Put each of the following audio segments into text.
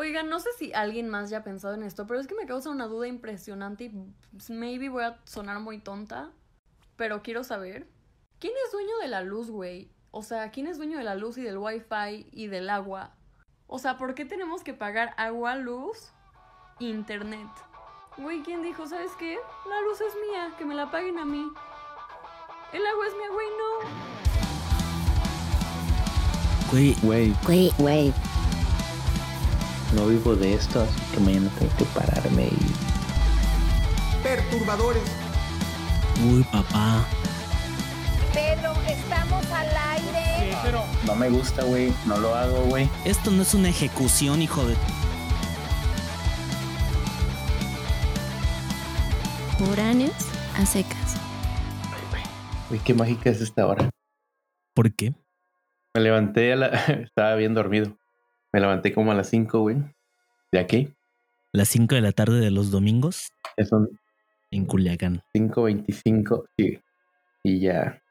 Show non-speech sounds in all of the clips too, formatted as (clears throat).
Oigan, no sé si alguien más ya ha pensado en esto, pero es que me causa una duda impresionante y pues, maybe voy a sonar muy tonta, pero quiero saber. ¿Quién es dueño de la luz, güey? O sea, ¿quién es dueño de la luz y del wifi y del agua? O sea, ¿por qué tenemos que pagar agua, luz, internet? Güey, ¿quién dijo, sabes qué? La luz es mía, que me la paguen a mí. El agua es mía, güey, no. Güey, Güey, Güey, güey. No vivo de esto, así que mañana tengo que pararme y... perturbadores. uy, papá. Pedro, estamos al aire. No me gusta, güey. No lo hago, güey. Esto no es una ejecución, hijo de. Foráneos a secas. Güey, qué mágica es esta hora. ¿Por qué? Me levanté a la... (laughs) Estaba bien dormido. Me levanté como a las 5, güey. De aquí. Las 5 de la tarde de los domingos son en Culiacán. 5.25, sí. Y ya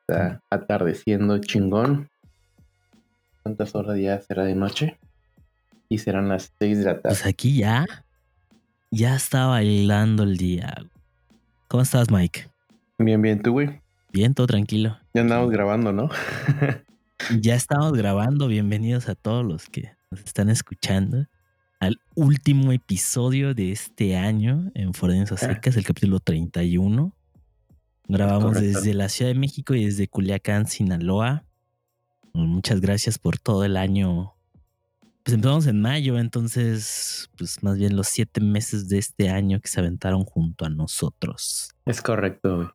está atardeciendo chingón. ¿Cuántas horas ya será de noche? Y serán las 6 de la tarde. Pues aquí ya. Ya está bailando el día. ¿Cómo estás, Mike? Bien, bien, tú, güey. Bien, todo tranquilo. Ya andamos grabando, ¿no? (laughs) Ya estamos grabando. Bienvenidos a todos los que nos están escuchando al último episodio de este año en Forenes a Secas, el capítulo 31. Grabamos Correcto. desde la Ciudad de México y desde Culiacán, Sinaloa. Muchas gracias por todo el año. Pues empezamos en mayo, entonces, pues más bien los siete meses de este año que se aventaron junto a nosotros. Es correcto, güey.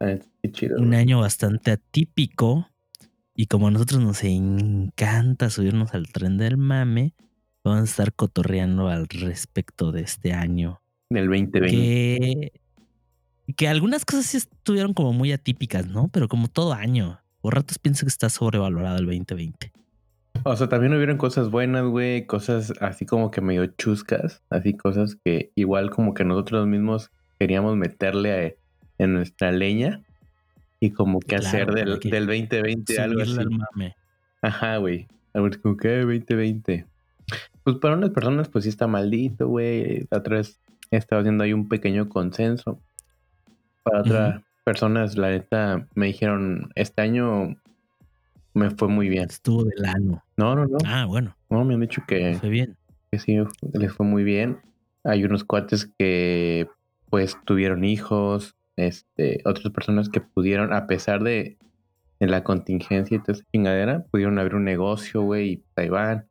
Neta, Qué chido. un año bastante atípico. Y como a nosotros nos encanta subirnos al tren del mame, vamos a estar cotorreando al respecto de este año. Del 2020. Que, que algunas cosas sí estuvieron como muy atípicas, ¿no? Pero como todo año. Por ratos pienso que está sobrevalorado el 2020. O sea, también hubieron cosas buenas, güey. Cosas así como que medio chuscas. Así cosas que igual como que nosotros mismos queríamos meterle a- en nuestra leña. Y como que Claro, hacer del, que del 2020 algo así. al mame. Ajá, güey. A ver, como que 2020. Pues para unas personas, pues sí está maldito, güey. Vez estaba haciendo ahí un pequeño consenso. Para otras personas, la neta, me dijeron, este año me fue muy bien. Estuvo del ano. No, no, no. Ah, bueno, No, me han dicho que, fue bien. que sí, les fue muy bien. Hay unos cuates que, pues, tuvieron hijos. Este, otras personas que pudieron, a pesar de, de la contingencia y toda esa chingadera, pudieron abrir un negocio, güey, y ahí van.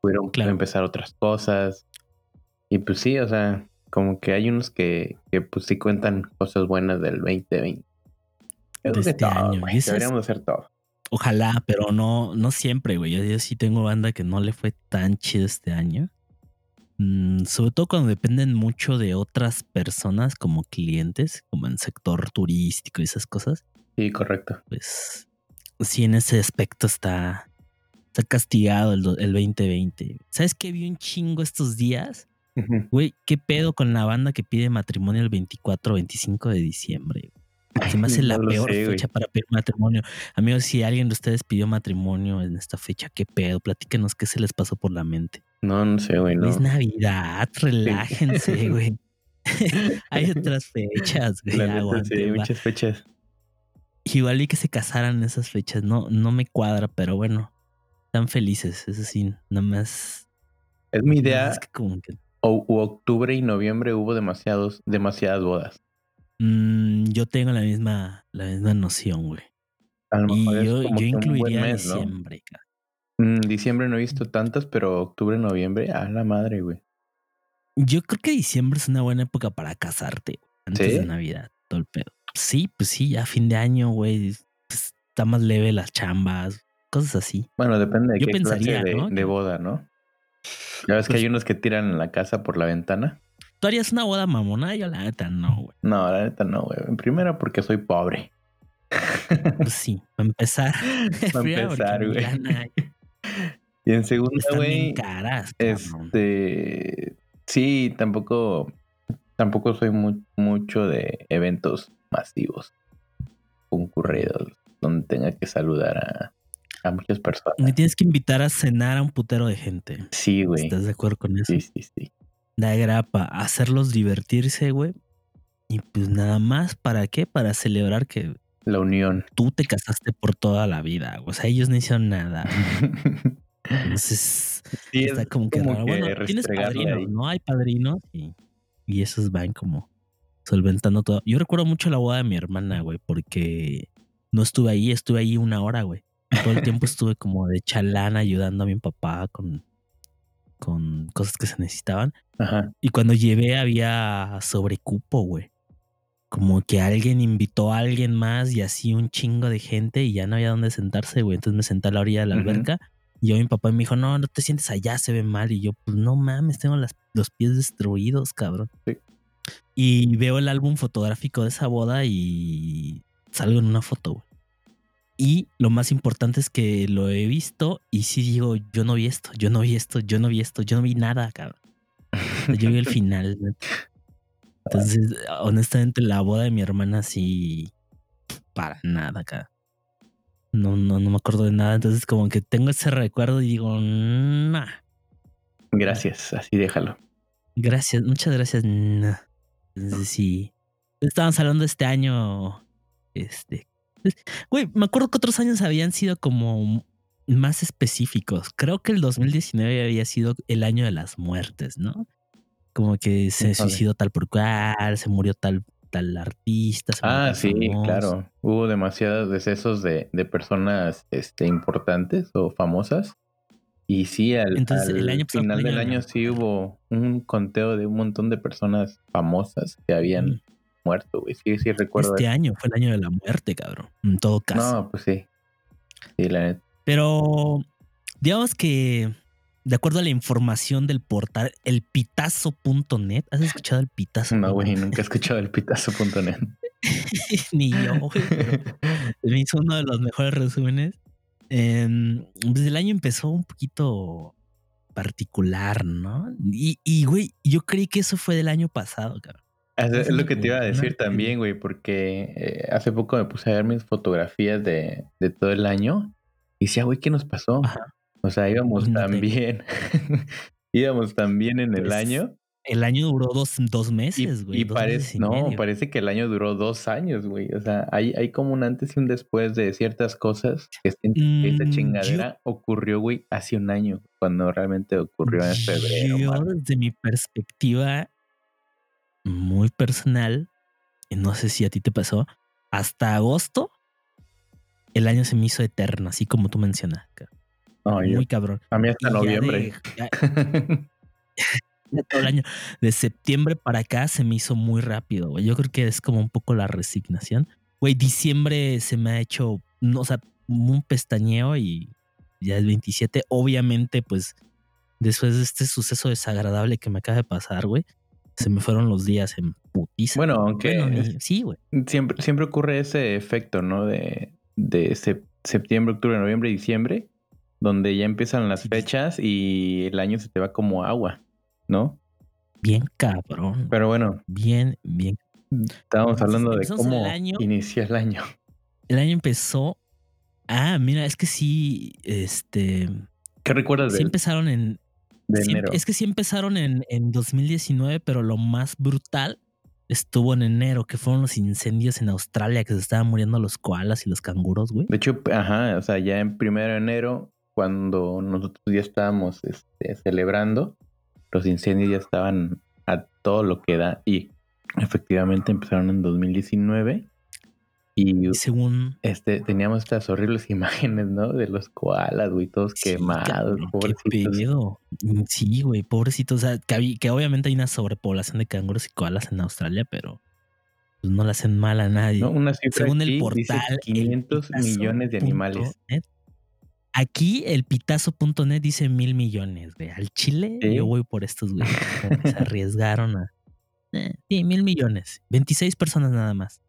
Pudieron Claro. empezar otras cosas. Y pues sí, o sea, como que hay unos que, que pues sí cuentan cosas buenas del 2020. Creo De que este todo, año. güey, Y eso es- Deberíamos hacer todo. Ojalá, pero no, no siempre, güey. Yo, yo sí tengo banda que no le fue tan chido este año. Mm, sobre todo cuando dependen mucho de otras personas como clientes, como en sector turístico y esas cosas. Sí, correcto. Pues sí, en ese aspecto está, está castigado el, el 2020. ¿Sabes qué vi un chingo estos días? Güey, ¿qué pedo con la banda que pide matrimonio el 24 o 25 de diciembre? Se me hace (laughs) la No peor sé, fecha para pedir matrimonio. Amigos, si alguien de ustedes pidió matrimonio en esta fecha, ¿qué pedo? Platíquenos qué se les pasó por la mente. No, no sé, güey, no. Es Navidad, (laughs) relájense, güey. (laughs) Hay otras fechas, güey. Neta, sí, muchas fechas. Igual y que se casaran en esas fechas, no, no me cuadra, pero bueno, están felices, eso sí, nada más. Es mi idea. más que como que- O, u octubre y noviembre hubo demasiados, demasiadas bodas. Mm, yo tengo la misma, la misma noción, güey. A lo Y mejor es yo, que incluiría mes, ¿no? diciembre. ca- Mm, diciembre no he visto tantas, pero octubre, noviembre, a la madre, güey. Yo creo que diciembre es una buena época para casarte antes ¿Sí? de Navidad, todo el pedo. Sí, pues sí, ya fin de año, güey. pues, está más leve las chambas, cosas así. Bueno, depende de Yo qué pensaría, clase de, ¿no? de boda, ¿no? Ya ves que Pues- hay unos que tiran la casa por la ventana. ¿Tú harías una boda mamona? Yo la neta no, güey. No, la neta no, güey. En primera porque soy pobre. Pues sí, (laughs) para empezar. Para (laughs) empezar, güey. Y en segunda, Están bien güey, caras, este... Sí, tampoco... Tampoco soy mu- mucho de eventos masivos. Concurridos. Donde tenga que saludar a... a muchas personas. Me tienes que invitar a cenar a un putero de gente. Sí, güey. ¿Estás de acuerdo con eso? Sí, sí, sí. Da grapa, hacerlos divertirse, güey. Y pues nada más, ¿para qué? Para celebrar que La unión. tú te casaste por toda la vida. O sea, ellos no hicieron nada. Entonces, sí, está es como que raro. Bueno, tienes padrinos, ahí. ¿no? Hay padrinos y, y esos van como solventando todo. Yo recuerdo mucho la boda de mi hermana, güey, porque no estuve ahí, estuve ahí una hora, güey. Todo el tiempo (laughs) estuve como de chalán ayudando a mi papá con, con cosas que se necesitaban. Ajá. Y cuando llevé había sobrecupo, güey. Como que alguien invitó a alguien más y así un chingo de gente y ya no había dónde sentarse, güey. Entonces me senté a la orilla de la alberca y yo mi papá me dijo, no, no te sientes allá, se ve mal. Y yo, pues no mames, tengo las- los pies destruidos, cabrón. Sí. Y veo el álbum fotográfico de esa boda y salgo en una foto, güey. Y lo más importante es que lo he visto y sí digo, yo no vi esto, yo no vi esto, yo no vi esto, yo no vi nada, cabrón. Yo vi el (laughs) final. neta. Entonces, honestamente, la boda de mi hermana sí. Para nada acá. No, no, no me acuerdo de nada. Entonces, como que tengo ese recuerdo y digo, nah. Gracias, así déjalo. Gracias, muchas gracias. nah". Entonces, sí. Estábamos hablando este año. Este. Güey, me acuerdo que otros años habían sido como más específicos. Creo que el 2019 había sido el año de las muertes, ¿no? Como que se suicidó tal por cual, se murió tal, tal artista. Ah, sí, famoso. claro. Hubo demasiados decesos de, de personas este, importantes o famosas. Y sí, al, Entonces, al el año pasado final del año sí hubo un conteo de un montón de personas famosas que habían Mm. Muerto, güey. Sí, sí, recuerdo. Este eso. año fue el año de la muerte, cabrón. En todo caso. No, pues sí. Sí, la neta. Pero digamos que, de acuerdo a la información del portal elpitazo.net, ¿has escuchado el pitazo? No, güey, (laughs) nunca he escuchado el pitazo.net. (laughs) Ni yo, güey. (laughs) Me hizo uno de los mejores resúmenes. Pues el año empezó un poquito particular, ¿no? Y, y, güey, yo creí que eso fue del año pasado, cabrón. Es, es lo que te iba a decir también, güey, porque eh, hace poco me puse a ver mis fotografías de, de todo el año y decía, güey, ¿qué nos pasó? Ajá. O sea, íbamos No tan te- bien. (laughs) íbamos tan bien en el Pues, año. El año duró dos, dos meses, güey. y parece, no, medio. parece que el año duró dos años, güey. O sea, hay, hay como un antes y un después de ciertas cosas que esa Mm, yo- chingadera ocurrió, güey, hace un año, cuando realmente ocurrió en febrero. Yo, marzo. desde mi perspectiva muy personal, y no sé si a ti te pasó, hasta agosto el año se me hizo eterno, así como tú mencionas. No, yo- Muy cabrón. a mí hasta Y ya noviembre. de- ya- (laughs) ya todo el año. De septiembre para acá se me hizo muy rápido, güey. Yo creo que es como un poco la resignación. Güey, diciembre se me ha hecho, no, o sea, un pestañeo y ya es 27. Obviamente, pues, después de este suceso desagradable que me acaba de pasar, güey, se me fueron los días en putiza. bueno, aunque Bueno, es- ni- sí, güey. siempre, siempre ocurre ese efecto, ¿no? De, de sep- septiembre, octubre, noviembre, diciembre, donde ya empiezan las Sí. fechas y el año se te va como agua, ¿no? Bien cabrón. Pero bueno, Bien, bien. estábamos Entonces, hablando de empezamos el cómo año. inició el año. El año empezó. Ah, mira, es que sí, este. ¿Qué recuerdas Sí de, empezaron en. De sí- enero? es que sí empezaron en, en 2019, pero lo más brutal estuvo en enero, que fueron los incendios en Australia, que se estaban muriendo los koalas y los canguros, güey. De hecho, ajá, o sea, ya en primero de enero, cuando nosotros ya estábamos este, celebrando, los incendios ya estaban a todo lo que da y efectivamente empezaron en 2019 y Y según. este teníamos estas horribles (laughs) imágenes, ¿no? De los koalas, güey, todos Sí, quemados, cabrón, qué pobrecitos. pedo. Mm, Sí, güey, pobrecitos. O sea, que, obviamente hay una sobrepoblación de canguros y koalas en Australia, pero pues, no le hacen mal a nadie. ¿no? Una cifra Según el portal, dice 500 millones de animales. Aquí el pitazo.net dice mil millones, güey. Al Chile Sí. yo voy por estos, güey. se (laughs) arriesgaron a. Eh, sí, mil millones. 26 personas nada más.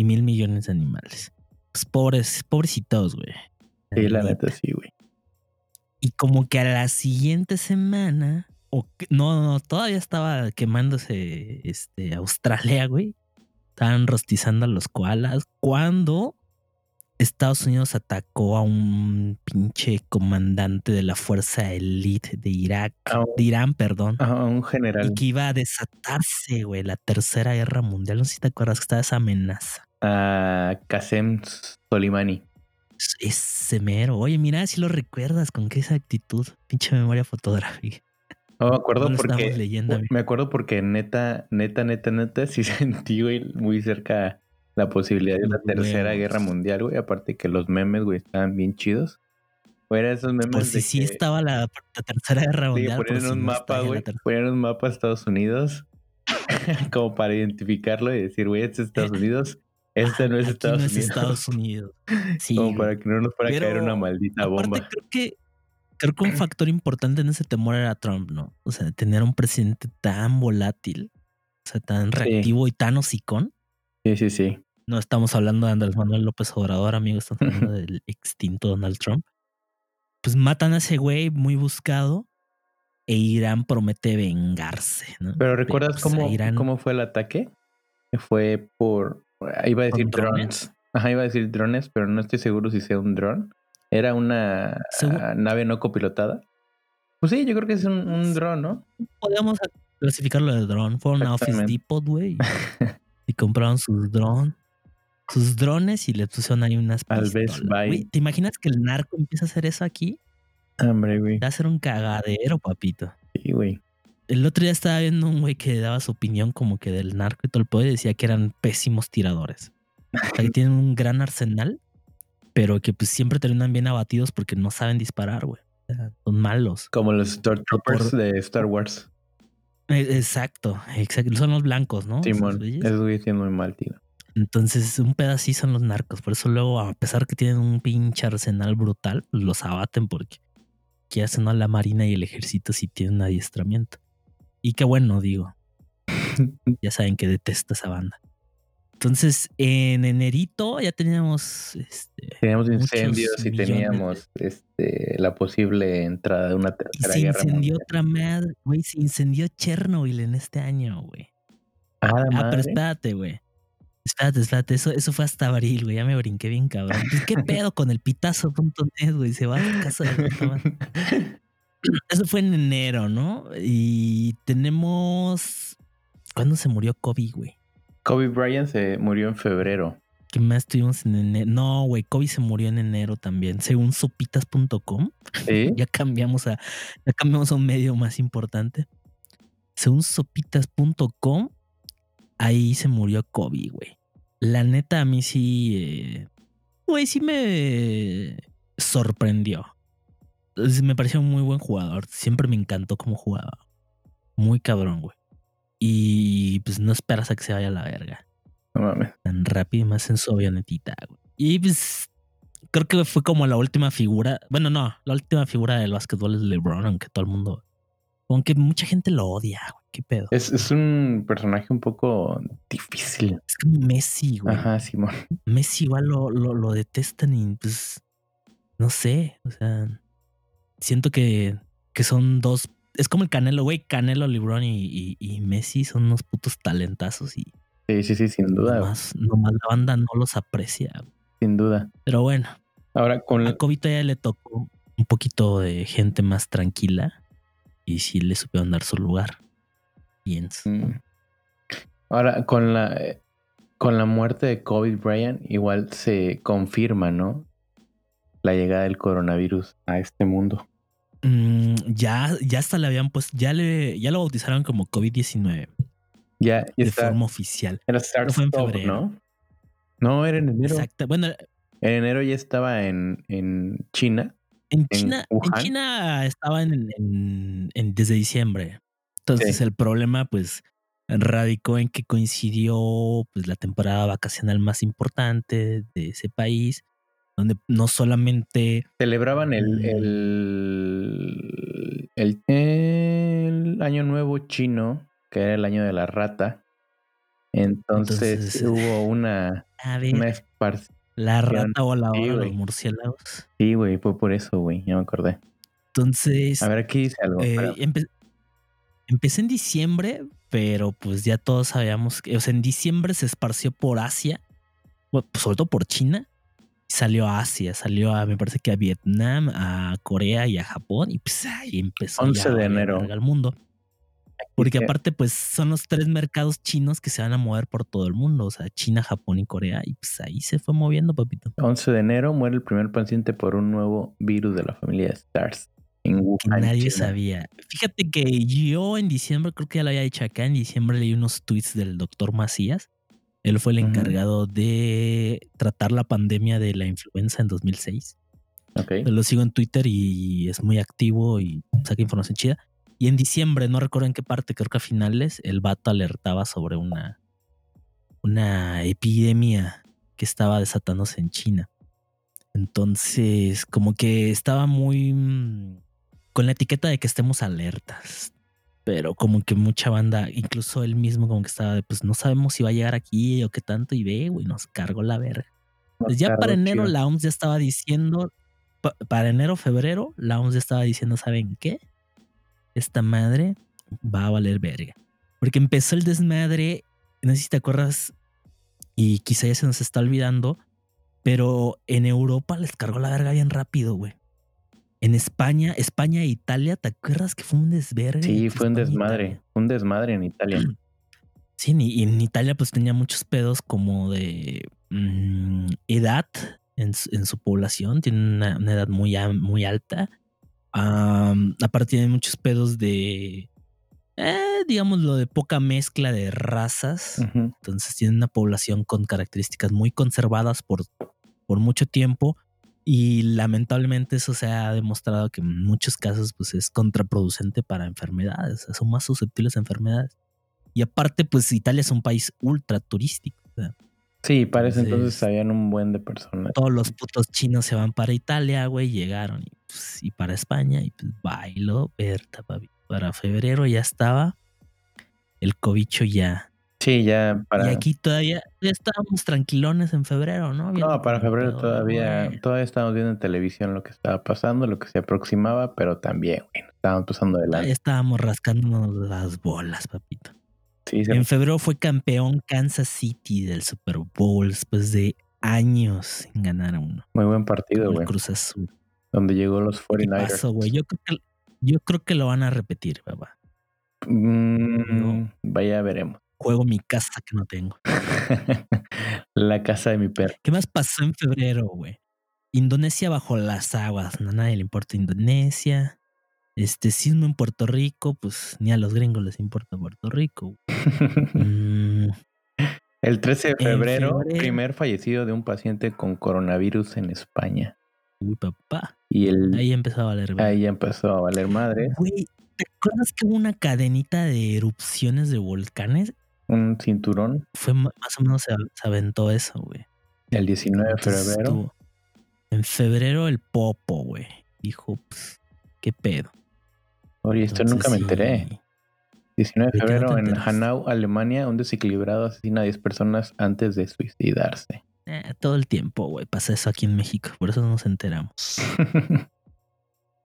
Y mil millones de animales. Pues pobres, pobrecitos, güey. Sí, la neta sí, güey. Y como que a la siguiente semana, o no, no, todavía estaba quemándose este, Australia, güey. Estaban rostizando a los koalas cuando Estados Unidos atacó a un pinche comandante de la fuerza elite de Irak, A un- de Irán, perdón, a un general. y que iba a desatarse, güey, la tercera guerra mundial. No sé si te acuerdas que estaba esa amenaza. A Qasem Soleimani. Ese mero. Oye, mira, si lo recuerdas con qué exactitud. Pinche memoria fotográfica. No me acuerdo No porque. leyendo. Me acuerdo porque neta, neta, neta, neta, (laughs) sí sentí, güey, muy cerca la posibilidad de una Los tercera guerra mundial, güey. Aparte que los memes, güey, estaban bien chidos. O eran esos memes Por si de sí que- estaba la, la tercera guerra mundial. por ponían si un mapa, la güey. Ponían un mapa de Estados Unidos (laughs) como para identificarlo y decir, güey, este es Estados (laughs) Unidos. Este no es Aquí Estados no es Unidos. Estados Unidos. Sí, como para que no nos fuera a caer una maldita Aparte, bomba. creo que creo que un factor importante en ese temor era Trump, ¿no? O sea, tener un presidente tan volátil, o sea, tan reactivo y tan hocicón. Sí, sí, sí. No estamos hablando de Andrés Manuel López Obrador, amigos, estamos hablando (laughs) del extinto Donald Trump. Pues matan a ese güey muy buscado e Irán promete vengarse, ¿no? Pero ¿recuerdas cómo, Irán- cómo fue el ataque? Que Fue por... Iba a decir ¿Con drones? Ajá, iba a decir drones, pero no estoy seguro si sea un dron. Era una Seguro- ah, nave no copilotada. Pues sí, yo creo que es un, un dron, ¿no? Podríamos clasificarlo de dron. Fueron a Office. Depot, güey. (laughs) y compraron sus drones. Sus drones y le pusieron ahí unas Al pistolas. Güey, ¿Te imaginas que el narco empieza a hacer eso aquí? Hombre, güey. Va a ser un cagadero, papito. Sí, güey. El otro día estaba viendo un güey que daba su opinión como que del narco y todo el poder y decía que eran pésimos tiradores. O sea, que (laughs) tienen un gran arsenal, pero que pues siempre terminan bien abatidos porque no saben disparar, güey. O sea, son malos. Como los Stormtroopers de Star Wars. Eh, Exacto, exacto. Son los blancos, ¿no? Simón. güeyes tienen muy mal tiro. Entonces, un pedacito son los narcos. Por eso luego, a pesar que tienen un pinche arsenal brutal, los abaten porque que hacen a la marina y el ejército si tienen adiestramiento. Y qué bueno, digo. (laughs) Ya saben que detesto esa banda. Entonces, en enerito ya teníamos este, Teníamos incendios y teníamos este, la posible entrada de una y tercera se guerra incendió mundial. otra madre, güey, se incendió Chernobyl en este año, güey. Ah, la Ah, pero espérate, güey. Espérate, espérate. Eso, eso fue hasta abril, güey. Ya me brinqué bien, cabrón. Pues, ¿Qué (laughs) pedo con el pitazo.net, güey? Se va a su casa de. (laughs) Eso fue en enero, ¿no? Y tenemos. ¿Cuándo se murió Kobe, güey? Kobe Bryant se murió en febrero. ¿Qué más tuvimos en enero? No, güey, Kobe se murió en enero también. Según sopitas.com, ¿Sí? (laughs) ya cambiamos a, ya cambiamos a un medio más importante. Según sopitas.com, ahí se murió Kobe, güey. La neta, a mí sí, eh, güey, sí me sorprendió. Me pareció un muy buen jugador. Siempre me encantó cómo jugaba. Muy cabrón, güey. Y pues no esperas a que se vaya a la verga No mames. tan rápido y más en su avionetita, güey. Y pues creo que fue como la última figura. Bueno, no, la última figura del básquetbol es LeBron, aunque todo el mundo. Aunque mucha gente lo odia, güey. ¿Qué pedo? Es, es un personaje un poco difícil. Es como Messi, güey. Ajá, Simón. Messi igual lo, lo, lo detestan y pues. No sé. O sea. Siento que, que son dos. Es como el Canelo, güey. Canelo, LeBron y, y, y Messi son unos putos talentazos y Sí, sí, sí, sin duda. nomás, nomás la banda no los aprecia. Sin duda. Pero bueno, Ahora, con A Kobe todavía le tocó un poquito de gente más tranquila y sí le supieron dar su lugar. Pienso. Mm. Ahora, con la con la muerte de Kobe Bryant, igual se confirma, ¿no? La llegada del coronavirus a este mundo. Mm, ya, ya hasta le habían puesto, ya le, ya lo bautizaron como COVID-19 Ya, ya de forma oficial. Era fue en febrero. ¿no? No, era en enero. Exacto. Bueno, En enero ya estaba en, en China. en China, en. China estaba en, en- en- desde diciembre. Entonces Sí. el problema, pues, radicó en que coincidió pues la temporada vacacional más importante de ese país, donde no solamente Celebraban el, el, el, el año nuevo chino, que era el año de la rata. Entonces, Entonces, hubo una, a ver, una la rata voladora, Sí, los güey. murciélagos. Sí, güey, fue por eso, güey, ya me acordé. Entonces, A ver, aquí dice algo. eh, empe- empecé en diciembre, pero pues ya todos sabíamos que, o sea, en diciembre se esparció por Asia, pues, sobre todo por China, Salió a Asia, salió a, me parece que a Vietnam, a Corea y a Japón. Y pues ahí empezó 11 ya a de enero. al mundo. Porque que- aparte, pues son los tres mercados chinos que se van a mover por todo el mundo. O sea, China, Japón y Corea. Y pues ahí se fue moviendo, papito. 11 de enero muere el primer paciente por un nuevo virus de la familia SARS en Wuhan, nadie China. sabía. Fíjate que yo en diciembre, creo que ya lo había dicho acá, en diciembre leí unos tweets del doctor Macías. Él fue el encargado de tratar la pandemia de la influenza en 2006. Ok. Lo sigo en Twitter y es muy activo y saca información chida. Y en diciembre, no recuerdo en qué parte, creo que a finales, el vato alertaba sobre una, una epidemia que estaba desatándose en China. Entonces, como que estaba muy mm, con la etiqueta de que estemos alertas. Pero como que mucha banda, incluso él mismo como que estaba de, pues no sabemos si va a llegar aquí o qué tanto. Y ve, güey, nos cargó la verga. Pues ya para enero la OMS ya estaba diciendo, pa- para enero, febrero, la OMS ya estaba diciendo, ¿saben qué? Esta madre va a valer verga. Porque empezó el desmadre, no sé si te acuerdas, y quizá ya se nos está olvidando, pero en Europa les cargó la verga bien rápido, güey. En España, España e Italia, ¿te acuerdas que fue un desvergue? Sí, fue un España e desmadre. Un desmadre en Italia. (clears throat) Sí, y en Italia pues tenía muchos pedos como de mm, edad en, su- en su población, tiene una, una edad muy, alta. Aparte tiene muchos pedos de, eh, digamos, lo de poca mezcla de razas. Entonces tiene una población con características muy conservadas por, por mucho tiempo y lamentablemente eso se ha demostrado que en muchos casos pues es contraproducente para enfermedades, son más susceptibles a enfermedades. Y aparte pues Italia es un país ultra turístico. Sí, parece Entonces- entonces habían un buen de personas. todos los putos chinos se van para Italia, güey, llegaron y, pues, y para España y pues bailo, Berta, papi. Para febrero ya estaba el cobicho ya Sí, ya para. Y aquí todavía ya estábamos tranquilones en febrero, ¿no? No, para febrero todavía, güey. todavía estábamos viendo en televisión lo que estaba pasando, lo que se aproximaba, pero también, bueno, estábamos pasando Ya adelante. estábamos rascándonos las bolas, papito. Sí, se- En febrero fue campeón Kansas City del Super Bowl después de años sin ganar uno. muy buen partido, güey. Cruz Azul. Donde llegó los ¿Qué 49ers. pasó, güey? Yo creo que yo creo que lo van a repetir, papá. Mm, Vaya, veremos. Juego mi casa que no tengo. (laughs) La casa de mi perro. ¿Qué más pasó en febrero, güey? Indonesia bajo las aguas. No, a nadie le importa Indonesia. Este sismo en Puerto Rico, pues ni a los gringos les importa Puerto Rico. (laughs) Mm, El 13 de febrero, febrero. primer fallecido de un paciente con coronavirus en España. uy, papá. Y el, Ahí empezó a valer. verga. ahí empezó a valer madre. Güey, ¿te acuerdas que hubo una cadenita de erupciones de volcanes? Un cinturón Fue más o menos se, se aventó eso, güey. el 19 de febrero. estuvo- En febrero el Popo, güey. Dijo, pues, ¿qué pedo? Oye, esto Entonces, nunca me sí, enteré. 19 de ¿De qué no te febrero en? Hanau, Alemania, un desequilibrado asesina a 10 personas antes de suicidarse. Eh, todo el tiempo, güey. Pasa eso aquí en México. Por eso no nos enteramos. (laughs)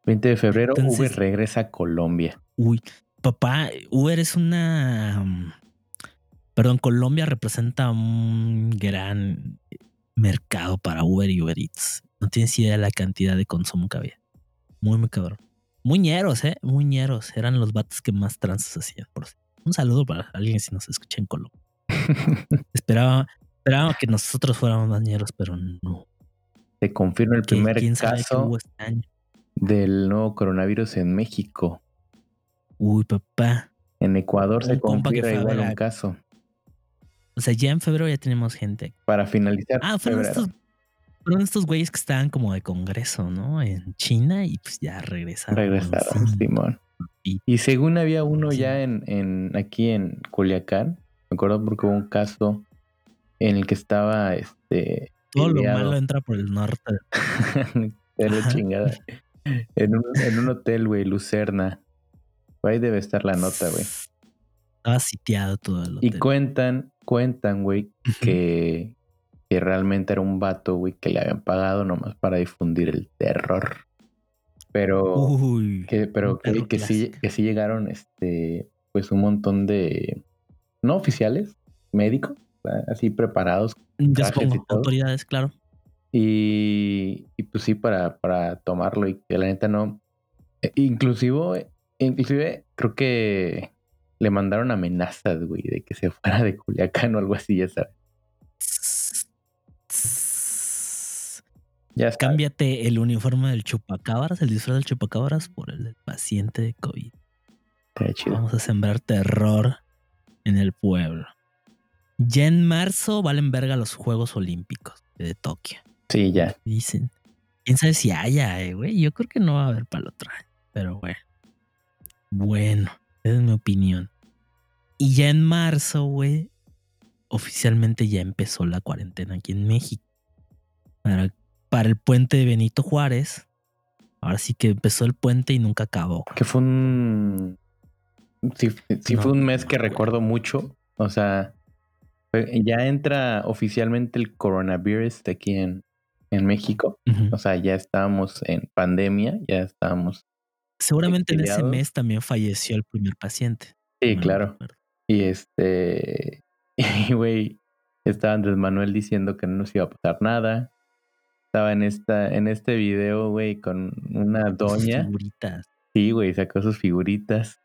20 de febrero, Entonces- Uber regresa a Colombia. Uy, papá, Uber es una... Perdón, Colombia representa un gran mercado para Uber y Uber Eats. No tienes idea de la cantidad de consumo que había. Muy, muy cabrón. Muñeros, ¿eh? Muñeros. Eran los vatos que más tranzas hacían. Por Un saludo para alguien si nos escucha en Colombia. (laughs) Esperaba, esperaba que nosotros fuéramos bañeros, pero no. Se confirma el primer caso este año. del nuevo coronavirus en México. Uy, papá. En Ecuador Un se confirma igual un caso. O sea, ya en febrero ya tenemos gente. Para finalizar Ah, fueron febrero. estos, fueron estos güeyes que estaban como de congreso, ¿no? En China y pues ya regresaron. Regresaron, Sí. Simón. Y- Y según había uno Sí. ya en, en aquí en Culiacán, me acuerdo porque hubo un caso en el que estaba este Todo lo malo entra por el norte. (laughs) chingada. En un, en un hotel, güey, Lucerna. Ahí debe estar la nota, güey. Estaba sitiado todo el Y hotel. cuentan, cuentan, güey, que, que realmente era un vato, güey, que le habían pagado nomás para difundir el terror. Pero, Uy. que, pero que, que sí, que sí llegaron, este, pues un montón de, no oficiales, médicos, así preparados, y todo. autoridades, claro. Y, y pues sí, para, para tomarlo y que la neta no. eh, Inclusive, inclusive creo que le mandaron amenazas, güey, de que se (laughs) fuera de Culiacán o algo así, ya sabes. Ya está. Cámbiate el uniforme del chupacabras, el disfraz del chupacabras por el del paciente de COVID. Chido. Vamos a sembrar terror en el pueblo. Ya en marzo valen verga los Juegos Olímpicos de Tokio. Sí, ya. Dicen. Quién sabe si haya, eh, güey. Yo creo que no va a haber para el otro año. Pero bueno. Bueno, esa es mi opinión. Y ya en marzo, güey, oficialmente ya empezó la cuarentena aquí en México. Para, para el puente de Benito Juárez. Ahora sí que empezó el puente y nunca acabó. Que fue un. Sí, sí No, fue un mes que recuerdo mucho. O sea, ya entra oficialmente el coronavirus de aquí en, en México. O sea, ya estábamos en pandemia, ya estábamos. Seguramente en ese mes también falleció el primer paciente. Sí, No claro. Y este. (laughs) Y güey, estaba Andrés Manuel diciendo que no nos iba a pasar nada. Estaba en esta, en este video, güey, con una Sus doña. figuritas. Sí, güey, sacó sus figuritas.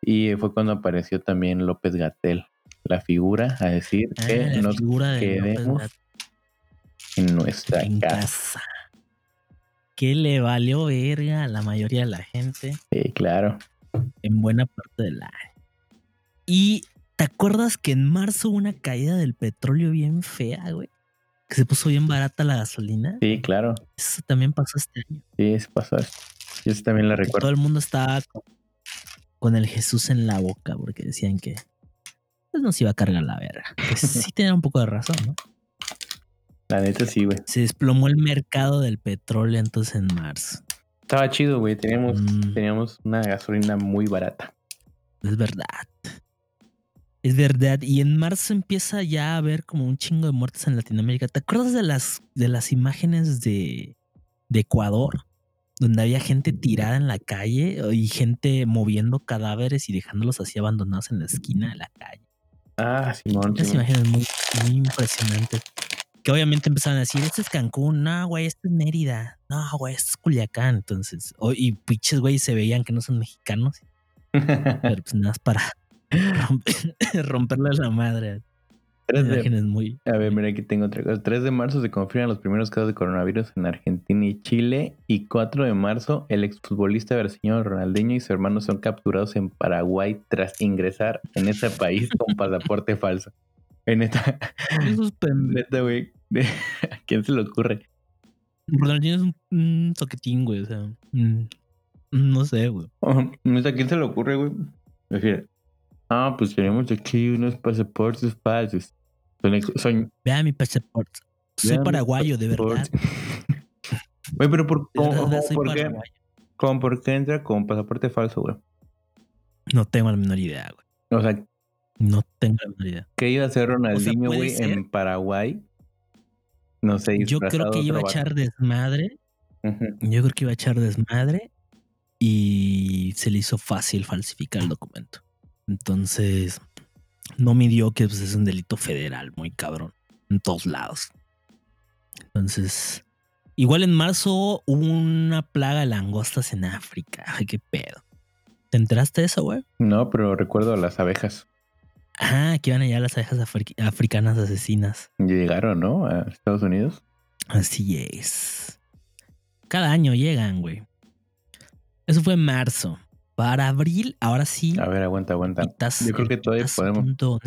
Y fue cuando apareció también López Gatel, la figura, a decir Ah, que nos quedemos en nuestra en casa. casa. Que le valió verga a la mayoría de la gente Sí, claro. en buena parte del año. Y ¿te acuerdas que en marzo hubo una caída del petróleo bien fea, güey? Que se puso bien barata la gasolina. Sí, claro. Eso también pasó este año. Sí, eso pasó. Yo también la recuerdo. todo el mundo estaba con, con el Jesús en la boca porque decían que pues nos iba a cargar la verga. Que sí tenían un poco de razón, ¿no? La neta sí, güey. Se desplomó el mercado del petróleo entonces en marzo. Estaba chido, güey. Teníamos, Mm. teníamos una gasolina muy barata. Es verdad. Es verdad. Y en marzo empieza ya a haber como un chingo de muertes en Latinoamérica. ¿Te acuerdas de las, de las imágenes de, de Ecuador? Donde había gente tirada en la calle y gente moviendo cadáveres y dejándolos así abandonados en la esquina de la calle. Ah, Simón. Unas imágenes muy, muy impresionantes. Que obviamente empezaron a decir, esto es Cancún, no, güey, esto es Mérida, no, güey, esto es Culiacán. Entonces, y pinches, güey, se veían que no son mexicanos, (laughs) pero pues nada más para romper- (laughs) romperle la madre. Tres de- muy. A ver, mira, aquí tengo otra cosa. 3 de marzo se confirman los primeros casos de coronavirus en Argentina y Chile. Y 4 de marzo, el exfutbolista brasileño Ronaldinho y su hermano son capturados en Paraguay tras ingresar en ese país con pasaporte falso. En esta, Esos (laughs) pendejos. güey. ¿A quién se le ocurre? Ronaldinho es un, un toquetín, güey. O sea, mm, no sé, güey. ¿A quién se le ocurre, güey? Decir, ah, pues tenemos aquí unos pasaportes falsos. Son, Vea mi pasaporte. Soy paraguayo, de verdad. (laughs) Güey, pero por, De verdad, ¿cómo- ¿por qué? ¿Cómo por qué entra con pasaporte falso, güey? No tengo la menor idea, güey. O sea, No tengo la idea. ¿qué iba a hacer Ronaldinho, güey, ser. en Paraguay? No sé, Yo creo que iba a echar desmadre. Yo creo que iba a echar desmadre y se le hizo fácil falsificar el documento. Entonces, no midió que pues, es un delito federal muy cabrón en todos lados. Entonces, igual en marzo hubo una plaga de langostas en África. Ay, qué pedo. ¿Te enteraste de eso, güey? No, pero recuerdo a las abejas. Ah, que iban allá las abejas afri- africanas asesinas. Llegaron, ¿no? A Estados Unidos. Así es. Cada año llegan, güey. Eso fue en marzo. Para abril, ahora sí. A ver, aguanta, aguanta. Yo creo que todavía podemos. punto.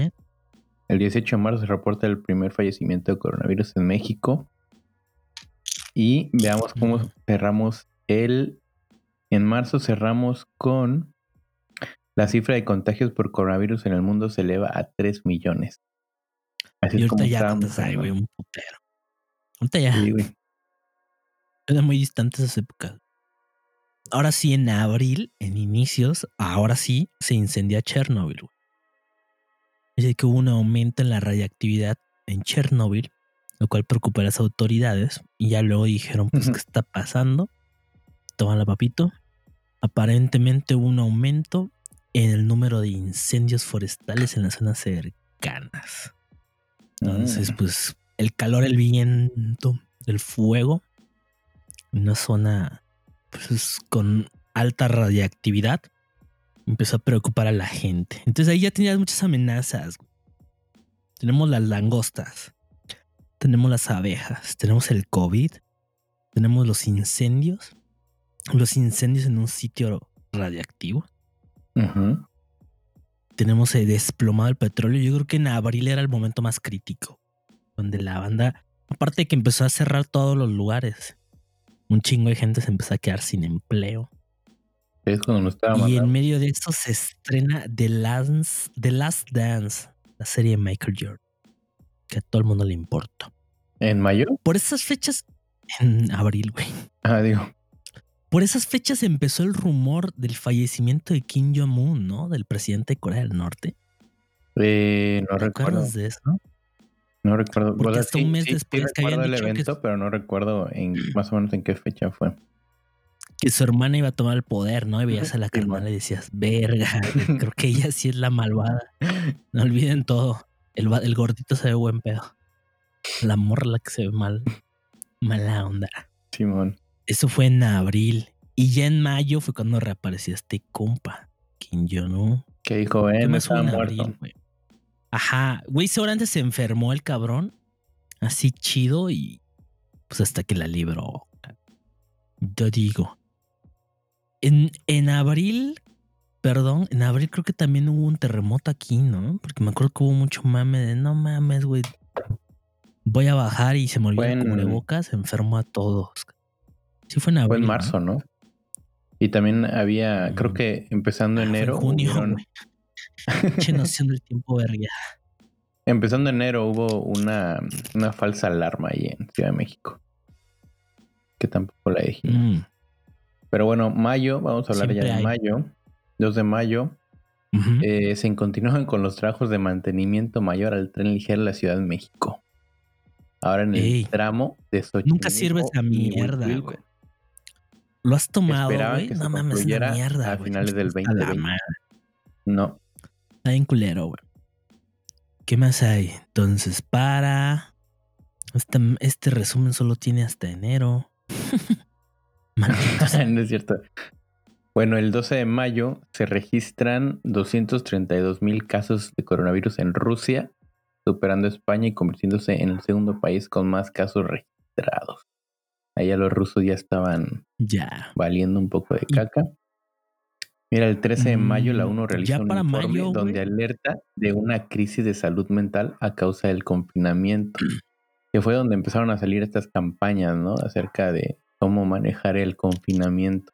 El 18 de marzo se reporta el primer fallecimiento de coronavirus en México. Y veamos cómo cerramos el... En marzo cerramos con la cifra de contagios por coronavirus en el mundo se eleva a 3 millones. Así Y es como ahorita ya cuántas hay, güey, un putero. Ahorita ya Sí, güey. eran muy distantes esas épocas. Ahora sí, en abril, en inicios, ahora sí se incendia Chernobyl. güey. Dice que hubo un aumento en la radiactividad en Chernobyl, lo cual preocupó a las autoridades. Y ya luego dijeron, pues. ¿qué está pasando? Tómala, papito. Aparentemente hubo un aumento en el número de incendios forestales en las zonas cercanas. Entonces, Mm. pues, el calor, el viento del fuego en una zona pues, con alta radiactividad empezó a preocupar a la gente. Entonces ahí ya tenías muchas amenazas. Tenemos las langostas, tenemos las abejas, tenemos el COVID, tenemos los incendios, los incendios en un sitio radiactivo. Ujú. Tenemos el desplomado el petróleo. Yo creo que en abril era el momento más crítico, donde la banda, aparte de que empezó a cerrar todos los lugares, un chingo de gente se empezó a quedar sin empleo. Es cuando nos estaba Y en medio de esto se estrena The Last, The Last Dance, la serie de Michael Jordan, que a todo el mundo le importa. ¿En mayo? Por esas fechas, en abril, güey. Ah, digo. Por esas fechas empezó el rumor del fallecimiento de Kim Jong-un, ¿no? Del presidente de Corea del Norte. Eh, no ¿Te recuerdo. de eso? No recuerdo. Porque O sea, hasta un mes después que recuerdo habían el dicho que- evento, pero no recuerdo en (clears throat) más o menos en qué fecha fue. Que su hermana iba a tomar el poder, ¿no? Y veías a la carnal y decías, verga, (laughs) creo que ella sí es la malvada. No olviden todo. El, el gordito se ve buen pedo. La morra la que se ve mal. Mala onda. Simón. Eso fue en abril. Y ya en mayo fue cuando reapareció este compa, Kim Jong-un. Que dijo, ¿Qué eh, hubo estaba en muerto. abril? Ajá, güey, seguramente se enfermó el cabrón. Así chido y pues hasta que la libró. Yo digo. En, en abril, perdón, en abril creo que también hubo un terremoto aquí, ¿no? Porque me acuerdo que hubo mucho mame de no mames, güey. Voy a bajar y se me olvidó Fue el cubrebocas, enfermo a todos. Sí fue en abril. Fue en marzo, ¿no? Y también había, creo que empezando Ah, fue en enero, junio, hubieron- noción del tiempo, verga. empezando enero hubo una, una falsa alarma ahí en Ciudad de México. Que tampoco la dijimos. Mm. Pero bueno, mayo, vamos a hablar Siempre ya de hay. mayo. 2 de mayo, eh, se continúan con los trabajos de mantenimiento mayor al tren ligero de la Ciudad de México. Ahora en el Ey. tramo de Xochimilco. Nunca sirve esa mierda, güey. Lo has tomado, güey. No mames, es una mierda. a finales del Está la 2020. madre. No, Está bien culero, güey. ¿Qué más hay? Entonces, para. Este, este resumen solo tiene hasta enero. (laughs) No es cierto. Bueno, el 12 de mayo se registran 232 mil casos de coronavirus en Rusia, superando a España y convirtiéndose en el segundo país con más casos registrados. Allá los rusos ya estaban Ya. valiendo un poco de caca. Mira, el 13 de mayo la Mm, UNO realiza ya un informe mayo, donde alerta de una crisis de salud mental a causa del confinamiento, (clears throat) que fue donde empezaron a salir estas campañas, ¿no? Acerca de cómo manejar el confinamiento.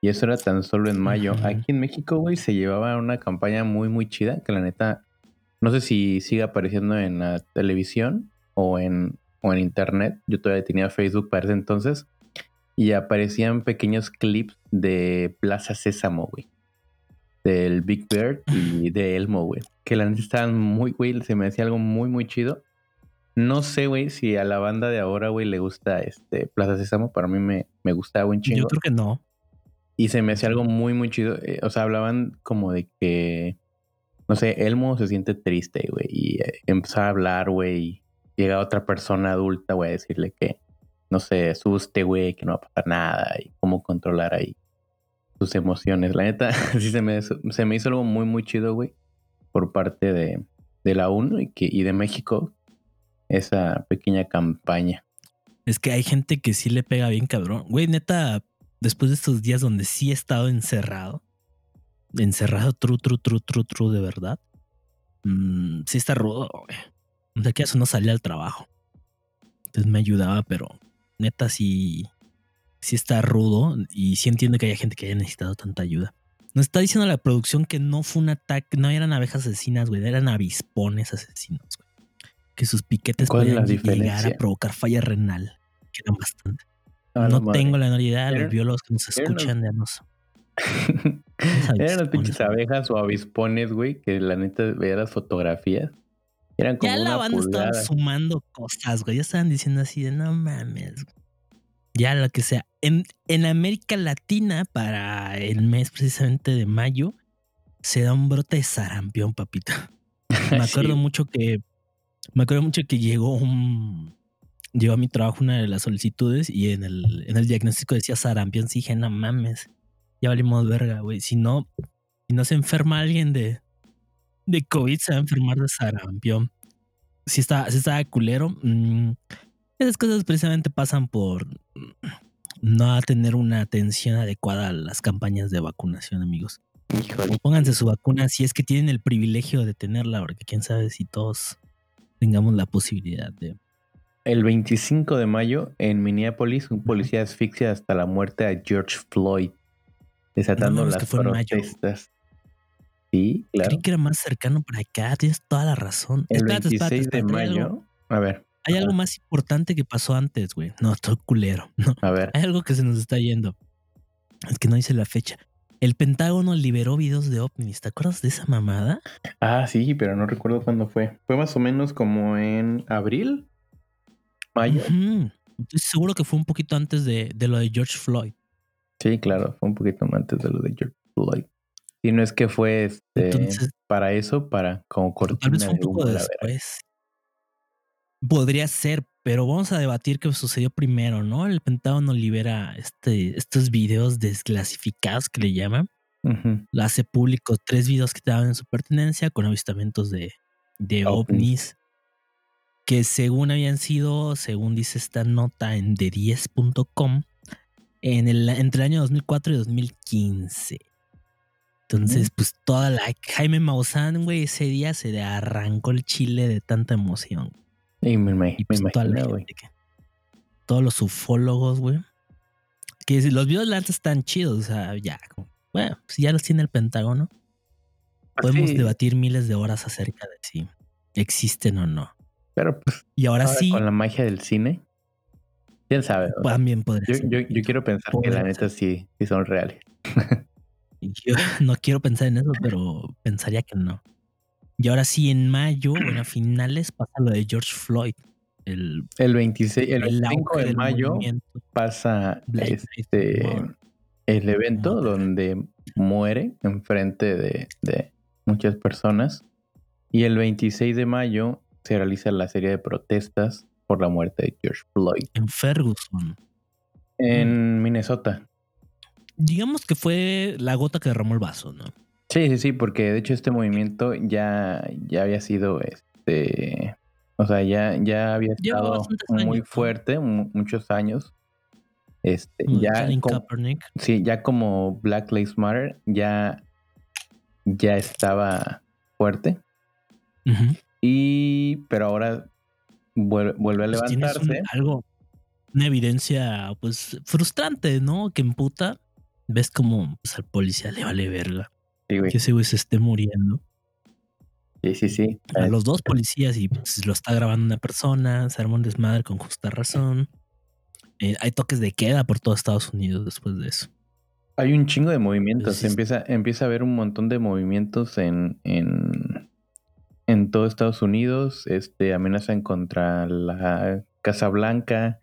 Y eso era tan solo en mayo. Aquí en México, güey, se llevaba una campaña muy, muy chida, que la neta, no sé si sigue apareciendo en la televisión o en, o en internet. Yo todavía tenía Facebook para ese entonces. Y aparecían pequeños clips de Plaza Sésamo, güey. Del Big Bird y (laughs) de Elmo, güey. Que la neta estaban muy, güey, se me hacía algo muy, muy chido. No sé, güey, si a la banda de ahora, güey, le gusta este Plaza Sésamo. Para mí me, me gustaba un chingo. Yo creo que no. Y se me hacía algo muy, muy chido. Eh, o sea, hablaban como de que, no sé, Elmo se siente triste, güey. Y eh, empezaba a hablar, güey. Llega otra persona adulta, güey, a decirle que no se asuste, güey, que no va a pasar nada. Y cómo controlar ahí sus emociones. La neta, (laughs) sí se me, se me hizo algo muy, muy chido, güey. Por parte de, de la ONU y, que, y de México. Esa pequeña campaña. Es que hay gente que sí le pega bien cabrón. Güey, neta, después de estos días donde sí he estado encerrado, encerrado, true, true, true, true, true, de verdad. mm, sí está rudo, güey. De que eso no salía al trabajo. Entonces me ayudaba, pero neta sí, sí está rudo y sí entiendo que haya gente que haya necesitado tanta ayuda. Nos está diciendo la producción que no fue un ataque, no eran abejas asesinas, güey, eran avispones asesinos, güey. Que sus piquetes ¿Cuál es podían llegar a provocar falla renal, que eran bastante. Ah, no madre. tengo la menor idea, los biólogos que nos escuchan ya nos... (laughs) Eran las pinches abejas o avispones, güey, que la neta veía las fotografías. Eran como Ya la banda pulgada. estaban sumando cosas, güey. Ya estaban diciendo así de no mames. güey". Ya lo que sea. En, en América Latina, para el mes precisamente de mayo, se da un brote de sarampión, papito. (laughs) Me acuerdo Sí. mucho que. Me acuerdo mucho que llegó un. llegó a mi trabajo una de las solicitudes y en el, en el diagnóstico decía sarampión. Sí, dije, no mames, ya valimos verga, güey. Si no, si no se enferma alguien de, de COVID, se va a enfermar de sarampión. Si está, si está culero. mm, esas cosas precisamente pasan por no tener una atención adecuada a las campañas de vacunación, amigos. Híjole. Pónganse su vacuna si es que tienen el privilegio de tenerla, porque quién sabe si todos tengamos la posibilidad de. El 25 de mayo, en Minneapolis, un policía asfixia hasta la muerte a George Floyd, desatando No mames, las protestas. Sí, claro. Creí que era más cercano para acá, tienes toda la razón. El Espérate, 26 espérate, de espérate, algo- mayo. A ver, Hay algo más importante que pasó antes, güey. No, todo culero. (laughs) No, a ver. hay algo que se nos está yendo. Es que no dice la fecha. El Pentágono liberó videos de ovnis. ¿Te acuerdas de esa mamada? Ah, sí, pero no recuerdo cuándo fue. Fue más o menos como en abril, mayo. Estoy seguro que fue un poquito antes de, de lo de George Floyd. Sí, claro, fue un poquito antes de lo de George Floyd. Y no es que fue este, Entonces- para eso, para como Tal cortina vez fue un de poco después. Podría ser, pero vamos a debatir qué sucedió primero, ¿no? El Pentágono libera este, estos videos desclasificados que le llaman. Lo hace público tres videos que estaban en su pertenencia con avistamientos de, de Ovnis. ovnis. Que según habían sido, según dice esta nota en de10.com, en el, entre el año 2004 y 2015. Entonces, pues toda la Jaime Maussan, güey, ese día se le arrancó el chile de tanta emoción. Y me, me- Y me pues la imagino, güey. todos los ufólogos, güey. Que los videos la neta están chidos, o sea, ya, como, bueno, si ya los tiene el Pentágono, podemos Sí, debatir miles de horas acerca de si existen o no. Pero pues Y ahora ahora sí, con la magia del cine, quién sabe. también podría yo, ser. yo, yo quiero pensar que la neta sí, sí son reales. (laughs) Yo (laughs) no quiero pensar en eso, pero pensaría que no. Y ahora sí, en mayo, bueno, a (clears throat) finales pasa lo de George Floyd. El, El 26, el el 25 auge de del mayo pasa este el evento donde muere enfrente de, de muchas personas. Y el 26 de mayo se realiza la serie de protestas por la muerte de George Floyd en Ferguson. en Minnesota. Digamos que fue la gota que derramó el vaso, ¿no? Sí, sí, sí, porque de hecho este movimiento ya, ya había sido este, o sea, ya, ya había estado muy fuerte, mu- muchos años. Este, Como ya, Colin com- Kaepernick. sí, ya como Black Lives Matter ya, ya estaba fuerte. Y, pero ahora vuel- vuelve a Pues un- levantarse. algo, una evidencia, pues, frustrante, ¿no? Que emputa. Ves como pues, al policía le vale verga Sí, güey. que ese güey se esté muriendo. Sí, sí, sí. A los dos policías y pues, lo está grabando una persona, se arma un desmadre con justa razón. Eh, hay toques de queda por todo Estados Unidos después de eso. Hay un chingo de movimientos. Empieza, empieza a haber un montón de movimientos en, en, en todo Estados Unidos. Este, amenazan contra la Casa Blanca.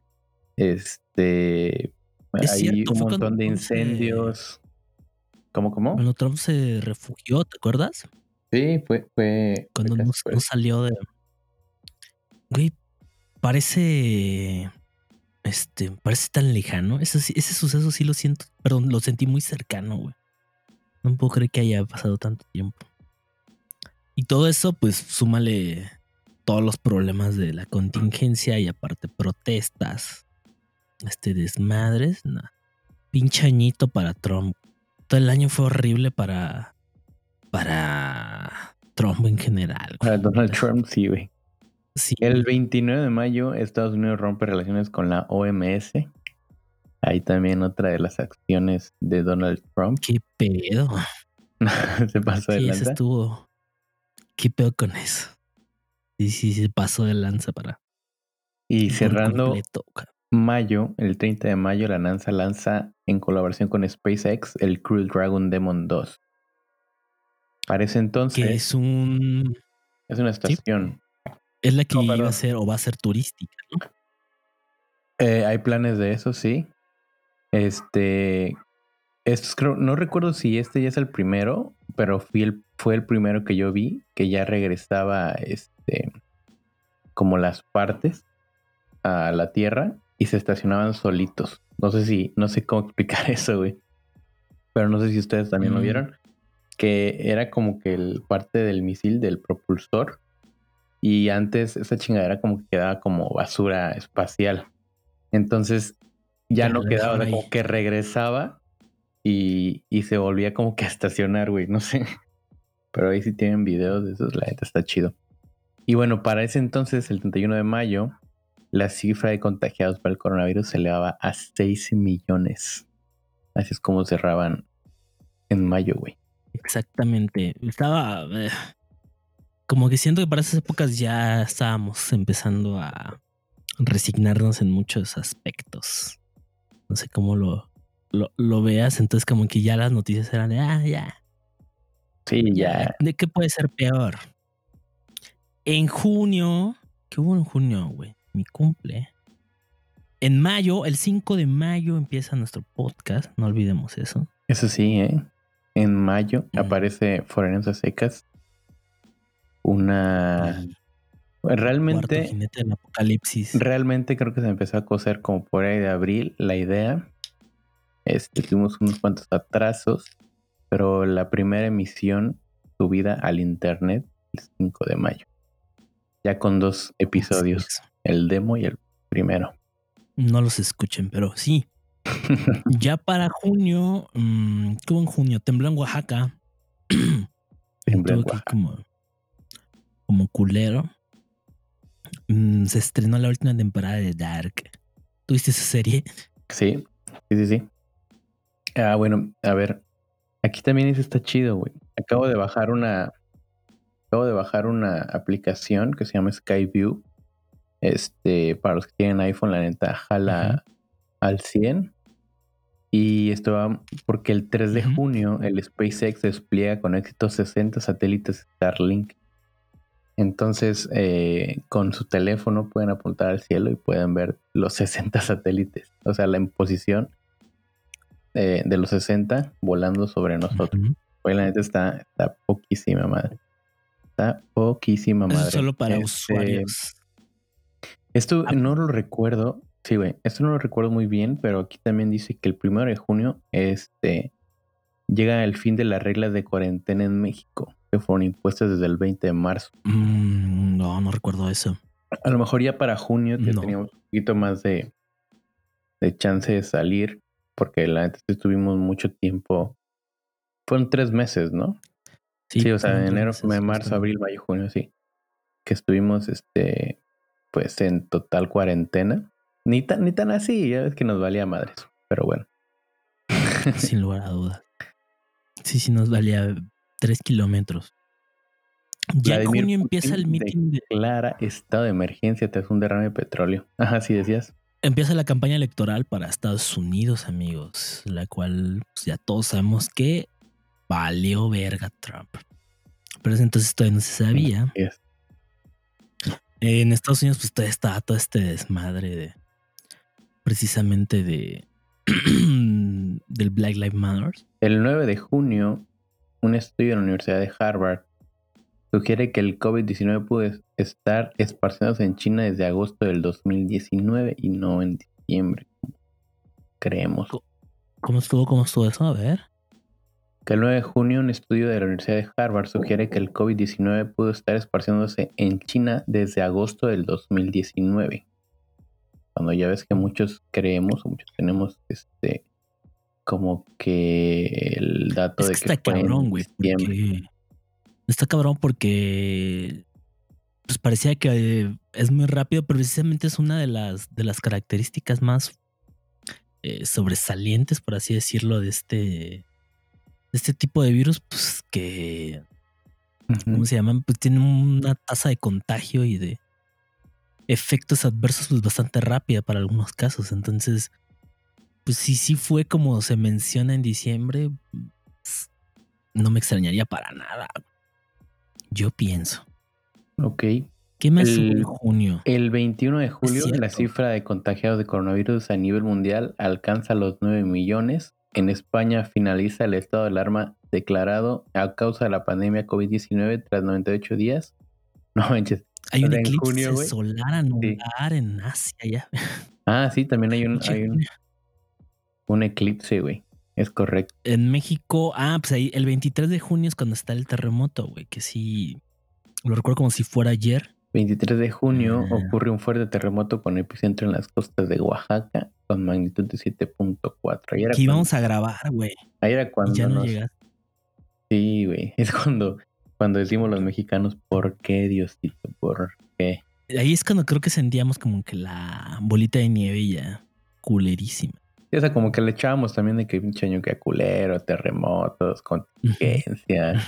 Este, Es hay cierto, un montón de se- incendios. ¿Cómo, cómo? Cuando Trump se refugió, ¿te acuerdas? Sí, fue, fue. Cuando no, salió de. Güey, parece. Este, parece tan lejano. Ese, ese suceso sí lo siento. Perdón, lo sentí muy cercano, güey. No puedo creer que haya pasado tanto tiempo. Y todo eso, pues, súmale todos los problemas de la contingencia y aparte protestas. Este desmadres. Nah. Pinche añito para Trump. Todo el año fue horrible para. Para Trump en general. Para Donald Trump, sí, güey. Sí, El 29 de mayo, Estados Unidos rompe relaciones con la OMS. Ahí también otra de las acciones de Donald Trump. qué pedo. (laughs) Se pasó de Sí, lanza. estuvo. ¿Qué pedo con eso? Sí, sí, se pasó de lanza para. Y cerrando completo. Mayo, el 30 de mayo, la NASA lanza en colaboración con SpaceX el Crew Dragon Demon 2. Para ese entonces Que es un. es una estación. Es la que No, iba a ser o va a ser turística, ¿no? Eh, hay planes de eso, sí. Este, estos creo, no recuerdo si este ya es el primero, pero fui el- fue el primero que yo vi que ya regresaba, este, como las partes a la Tierra y se estacionaban solitos. No sé si, no sé cómo explicar (laughs) eso, güey. Pero no sé si ustedes también lo Mm. vieron. Que era como que el parte del misil, del propulsor. Y antes esa chingadera como que quedaba como basura espacial. Entonces ya no lo quedaba, ahí. como que regresaba y, y se volvía como que a estacionar, güey. No (laughs) sé. Pero ahí sí tienen videos de esos, la neta está chido. Y bueno, para ese entonces, el 31 de mayo, la cifra de contagiados por el coronavirus se elevaba a 6 millones. Así es como cerraban en mayo, güey. Exactamente. Estaba. eh, como que siento que para esas épocas ya estábamos empezando a resignarnos en muchos aspectos. No sé cómo lo, lo, lo veas. Entonces, como que ya las noticias eran de ah, ya. Sí, ya. ¿De qué puede ser peor? En junio. ¿Qué hubo en junio, güey? Mi cumple. En mayo, el 5 de mayo empieza nuestro podcast. No olvidemos eso. Eso sí, ¿eh? En mayo Mm. aparece Forenos a Secas. Una... Realmente... jinete del apocalipsis. Realmente creo que se empezó a coser como por ahí de abril la idea. Este, tuvimos unos cuantos atrasos, pero la primera emisión subida al internet el 5 de mayo. Ya con dos episodios. El demo y el primero. No los escuchen, pero sí. (laughs) Ya para junio, mm, ¿qué hubo en junio? Tembló en Oaxaca. (clears throat) Tembló en Oaxaca. como, como culero. Mm, se estrenó la última temporada de Dark. ¿Tuviste esa serie? Sí, sí, sí, sí. Ah, bueno, a ver. Aquí también eso está chido, güey. Acabo de bajar una. Acabo de bajar una aplicación que se llama Skyview. Este, para los que tienen iPhone, la neta, jala al 100. Y esto va porque el 3 de junio el SpaceX despliega con éxito 60 satélites Starlink. Entonces, eh, con su teléfono pueden apuntar al cielo y pueden ver los 60 (laughs) satélites. O sea, la imposición eh, de los 60 volando sobre nosotros. Ujú. Oye, la neta está, está poquísima madre. Está poquísima madre. es solo para Este, usuarios. Esto Ah. no lo recuerdo. Sí, güey. Esto no lo recuerdo muy bien, pero aquí también dice que el primero de junio este, llega el fin de las reglas de cuarentena en México, que fueron impuestas desde el 20 de marzo. Mm, no, no recuerdo eso. A lo mejor ya para junio No. teníamos un poquito más de, de chance de salir, porque la neta estuvimos mucho tiempo. Fueron tres meses, ¿no? Sí, o sea, enero, meses, marzo, abril, mayo, junio, sí. Que estuvimos, este, pues en total cuarentena. Ni tan, ni tan así, ya ves que nos valía madres. Pero bueno. (laughs) Sin lugar a dudas. Sí, sí, nos valía tres kilómetros. Ya en junio empieza el meeting de, Declara estado de emergencia tras un derrame de petróleo. (laughs) Ajá, sí decías. empieza la campaña electoral para Estados Unidos, amigos, la cual pues, ya todos sabemos que valió verga Trump. Pero entonces todavía no se sabía. Es. En Estados Unidos, pues todavía está todo este desmadre de precisamente de (clears throat) del Black Lives Matter. El 9 de junio, un estudio de la Universidad de Harvard sugiere que el COVID-19 pudo estar esparciéndose en China desde agosto del 2019 y no en diciembre. Creemos. ¿Cómo estuvo? ¿Cómo estuvo eso? A ver. Que el 9 de junio un estudio de la Universidad de Harvard sugiere que el COVID-19 pudo estar esparciéndose en China desde agosto del 2019. Cuando ya ves que muchos creemos o muchos tenemos este como que el dato Es de que que está fue cabrón, güey. Está cabrón porque pues parecía que eh, es muy rápido, pero precisamente es una de las de las características más eh, sobresalientes, por así decirlo, de este este tipo de virus, pues que. ¿cómo se llaman? Pues tienen una tasa de contagio y de efectos adversos pues bastante rápida para algunos casos. Entonces, pues sí, sí fue como se menciona en diciembre, pues, no me extrañaría para nada. Yo pienso. Ok. ¿Qué más El- junio? El 21 de julio, la cifra de contagiados de coronavirus a nivel mundial alcanza los 9 millones. En España finaliza el estado de alarma declarado a causa de la pandemia COVID-19 tras 98 días. (laughs) No manches. Hay un eclipse junio, solar anular en Asia ya. Ah, sí, también hay un, hay un eclipse, güey. Es correcto. En México, ah, pues ahí el 23 de junio es cuando está el terremoto, güey, que sí, lo recuerdo como si fuera ayer. 23 de junio Ah. ocurre un fuerte terremoto con epicentro en las costas de Oaxaca con magnitud de 7.4. Ahí era Que íbamos a grabar, güey. ahí era Y cuando ya no nos- llegaste. Sí, güey. (laughs) Es cuando, cuando decimos los mexicanos, ¿por qué, Diosito? ¿Por qué? Ahí es cuando creo que sentíamos como que la bolita de nieve ya culerísima. O sea, como que le echábamos también de que pinche año que a culero, terremotos, contingencia.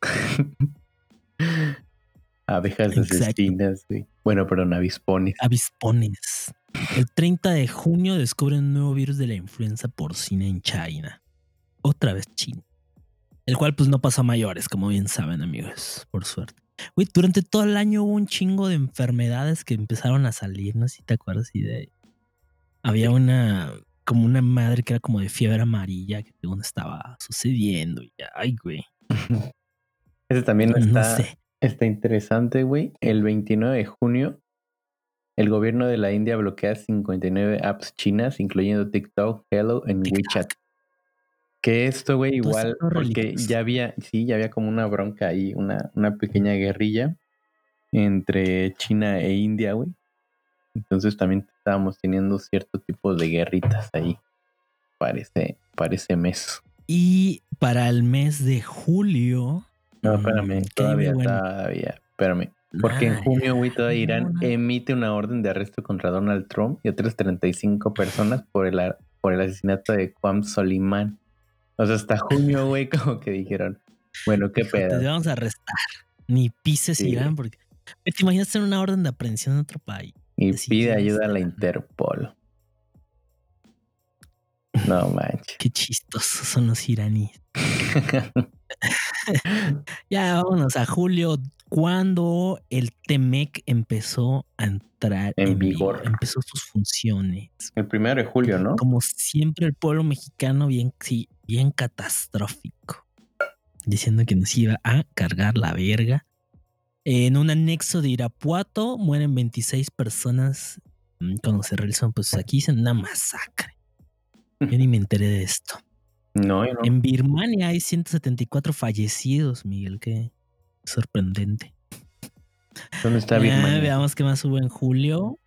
(laughs) (laughs) Abejas asesinas, güey. Bueno, perdón, avispones. Avispones. El 30 de junio descubren un nuevo virus de la influenza porcina en China. Otra vez China. El cual pues no pasa a mayores, como bien saben amigos, por suerte. Güey, durante todo el año hubo un chingo de enfermedades que empezaron a salir, no sé si te acuerdas y de Había una, como una madre que era como de fiebre amarilla que según estaba sucediendo. Y ay, güey. (laughs) Ese también No está, sé. está interesante, güey. El 29 de junio, el gobierno de la India bloquea 59 apps chinas, incluyendo TikTok, Hello TikTok. WeChat. Que esto, güey, igual, porque ya había, sí, ya había como una bronca ahí, una, una pequeña guerrilla entre China e India, güey. Entonces también estábamos teniendo cierto tipo de guerritas ahí. Parece, parece mes. Y para el mes de julio. No, mm, espérame, todavía, bueno, todavía, espérame. Porque en junio, güey, todavía Irán no. emite una orden de arresto contra Donald Trump y otras 35 personas por el, por el asesinato de Juan Solimán. O sea, hasta junio, (laughs) güey, como que dijeron, bueno, qué Hijo, pedo. Te vamos a arrestar. Ni pises Sí. Irán, porque. ¿Te imaginas tener una orden de aprehensión en otro país? Y pide ayuda a la. Interpol. No manches. Qué chistosos son los iraníes. (laughs) (laughs) Ya vámonos a julio, cuando el TEMEC empezó a entrar En en, vigor. vigor. Empezó sus funciones. El primero de julio, ¿no? Como siempre, el pueblo mexicano, bien, sí, bien catastrófico. Diciendo que nos iba a cargar la verga. En un anexo de Irapuato mueren 26 personas mm, cuando se realizó, pues aquí dicen una masacre. Yo ni me enteré de esto. No, no. En Birmania hay 174 fallecidos, Miguel, qué sorprendente. ¿Dónde está Ah, Birmania? veamos qué más hubo en julio.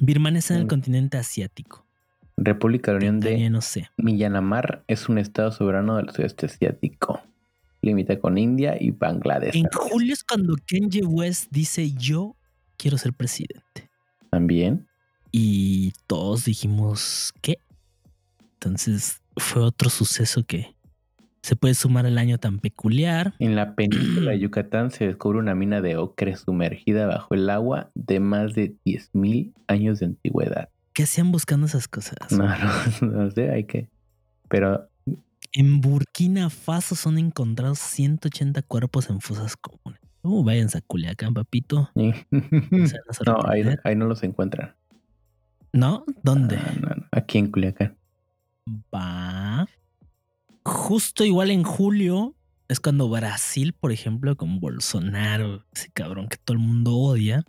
Birmania está en el Mm. continente asiático. República de la Unión de no sé. Myanmar es un estado soberano del sudeste asiático. Limita con India y Bangladesh. En julio es cuando Kanye West dice yo quiero ser presidente. También. Y todos dijimos ¿qué? Entonces fue otro suceso que se puede sumar al año tan peculiar. En la península de (clears throat) Yucatán se descubre una mina de ocre sumergida bajo el agua de más de 10.000 años de antigüedad. ¿Qué hacían buscando esas cosas? No, (laughs) no, no sé, hay que. Pero En Burkina Faso son encontrados 180 cuerpos en fosas comunes. Uh, váyanse a Culiacán, papito. (laughs) No, ahí, no los encuentran. ¿No? ¿Dónde? Ah, no, no, aquí en Culiacán. Va. Justo igual en julio es cuando Brasil, por ejemplo, con Bolsonaro, ese cabrón que todo el mundo odia,